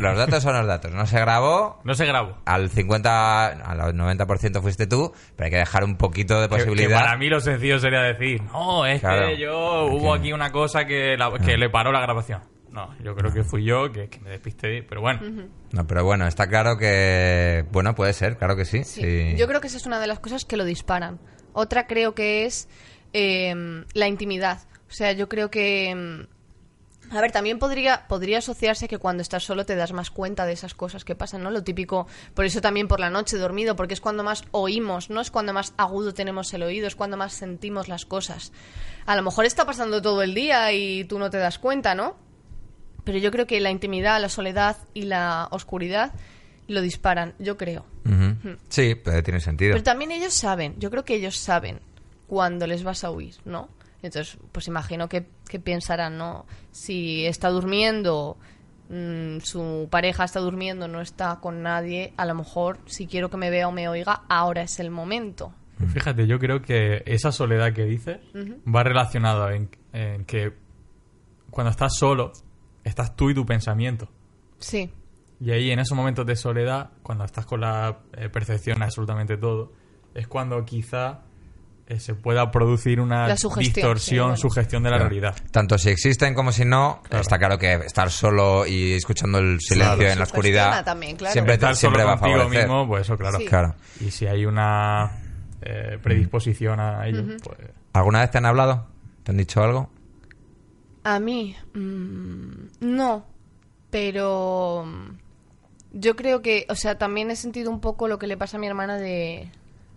Los datos son los datos. No se grabó. No se grabó. Al 50, al 90% fuiste tú, pero hay que dejar un poquito de Que- Que, posibilidad. para mí lo sencillo sería decir, no, es Claro, que yo hubo aquí una cosa que, la- que le paró la grabación. No, yo creo que fui yo que, que me despisté, pero bueno. No, pero bueno, está claro que... Bueno, puede ser, claro que sí. Sí. sí. Yo creo que esa es una de las cosas que lo disparan. Otra creo que es eh, la intimidad. O sea, yo creo que... mm, A ver, también podría, podría asociarse que cuando estás solo te das más cuenta de esas cosas que pasan, ¿no? Lo típico, por eso también por la noche dormido, porque es cuando más oímos, no es cuando más agudo tenemos el oído, es cuando más sentimos las cosas. A lo mejor está pasando todo el día y tú no te das cuenta, ¿no? Pero yo creo que la intimidad, la soledad y la oscuridad lo disparan, yo creo. Sí, pero tiene sentido. Pero también ellos saben, yo creo que ellos saben cuándo les vas a huir, ¿no? Entonces, pues imagino que, que pensarán, ¿no? Si está durmiendo, mm, su pareja está durmiendo, no está con nadie, a lo mejor si quiero que me vea o me oiga, ahora es el momento. Fíjate, yo creo que esa soledad que dices va relacionada en, en que cuando estás solo, estás tú y tu pensamiento. Sí, Y ahí, en esos momentos de soledad, cuando estás con la eh, percepción absolutamente todo, es cuando quizá eh, se pueda producir una sí, distorsión, bueno. sugestión de la Claro. realidad. Tanto si existen como si no, Claro. está claro que estar solo y escuchando el silencio Claro. en la oscuridad también, claro. siempre, Estar siempre solo va a favorecer. mismo, pues eso, claro. Sí. Claro. Y si hay una eh, predisposición a ello, pues... ¿Alguna vez te han hablado? ¿Te han dicho algo? A mí, mm, no, pero mm, yo creo que, o sea, también he sentido un poco lo que le pasa a mi hermana de,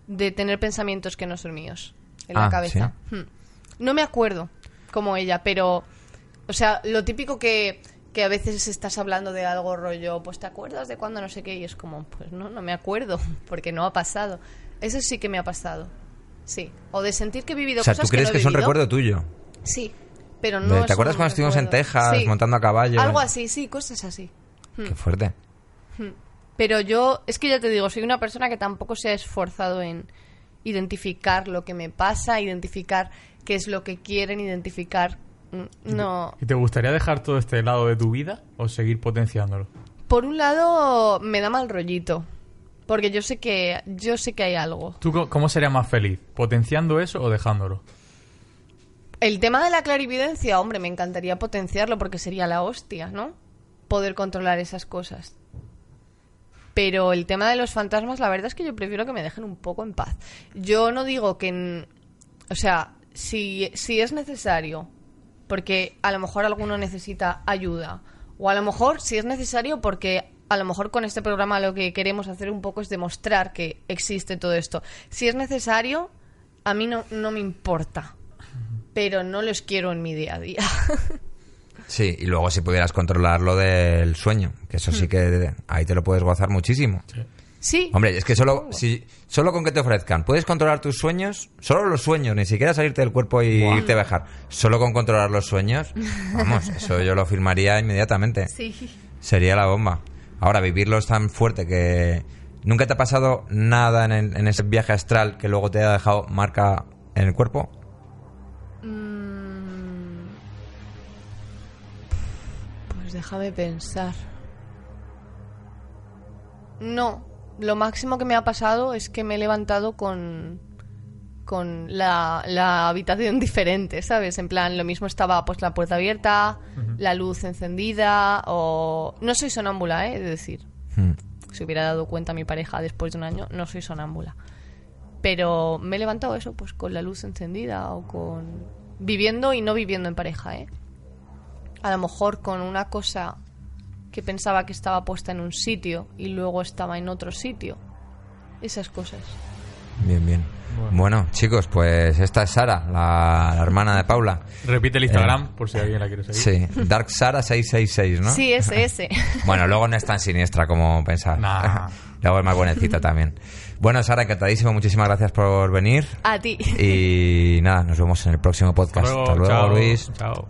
de tener pensamientos que no son míos en Ah, la cabeza. Hmm. No me acuerdo como ella, pero, o sea, lo típico que, que a veces estás hablando de algo rollo, pues te acuerdas de cuando no sé qué, y es como, pues no, no me acuerdo, porque no ha pasado. Eso sí que me ha pasado. Sí. O de sentir que he vivido O sea, cosas ¿tú crees no que, he es un vivido. recuerdo tuyo? Sí, pero no. ¿Te es acuerdas cuando estuvimos en. Texas Sí. montando a caballo? Algo así, sí, cosas así. Qué fuerte. Pero yo, es que ya te digo, soy una persona que tampoco se ha esforzado en identificar lo que me pasa, identificar qué es lo que quieren, identificar. mm, No. ¿Y te gustaría dejar todo este lado de tu vida o seguir potenciándolo? Por un lado, me da mal rollito. Porque yo sé que, yo sé que hay algo. ¿Tú cómo serías más feliz? ¿Potenciando eso o dejándolo? El tema de la clarividencia, hombre, me encantaría potenciarlo porque sería la hostia, ¿no? Poder controlar esas cosas. Pero el tema de los fantasmas, la verdad es que yo prefiero que me dejen un poco en paz. Yo no digo que... O sea, si, si es necesario, porque a lo mejor alguno necesita ayuda, o a lo mejor si es necesario porque a lo mejor con este programa lo que queremos hacer un poco es demostrar que existe todo esto. Si es necesario, a mí no, no me importa pero no los quiero en mi día a día. Sí, y luego si pudieras controlar lo del sueño, que eso sí que ahí te lo puedes gozar muchísimo. sí, Hombre, es que solo, si, solo con que te ofrezcan, puedes controlar tus sueños, solo los sueños, ni siquiera salirte del cuerpo y irte a viajar, solo con controlar los sueños, vamos, eso yo lo firmaría inmediatamente. sí. Sería la bomba. Ahora, vivirlo es tan fuerte que nunca te ha pasado nada en, el- en ese viaje astral que luego te ha dejado marca en el cuerpo. Déjame pensar. No, lo máximo que me ha pasado es que me he levantado con con la, la habitación diferente, ¿sabes? En plan, lo mismo estaba pues la puerta abierta, la luz encendida o... No soy sonámbula, ¿eh? Es decir, Hmm. se hubiera dado cuenta mi pareja después de un año, no soy sonámbula. Pero me he levantado eso, pues con la luz encendida o con... Viviendo y no viviendo en pareja, ¿eh? A lo mejor con una cosa que pensaba que estaba puesta en un sitio y luego estaba en otro sitio. Esas cosas. Bien, bien. Bueno. chicos, pues esta es Sara, la, la hermana de Paula. Repite el Instagram por si alguien la quiere seguir. Sí, Dark Sara 666, ¿no? Sí, ese, ese. Bueno, luego no es tan siniestra como pensaba. Nah. luego es más buenecita también. Bueno, Sara, encantadísimo. Muchísimas gracias por venir. A ti. Y nada, nos vemos en el próximo podcast. Hasta Hasta luego, chao. Luis. Chao.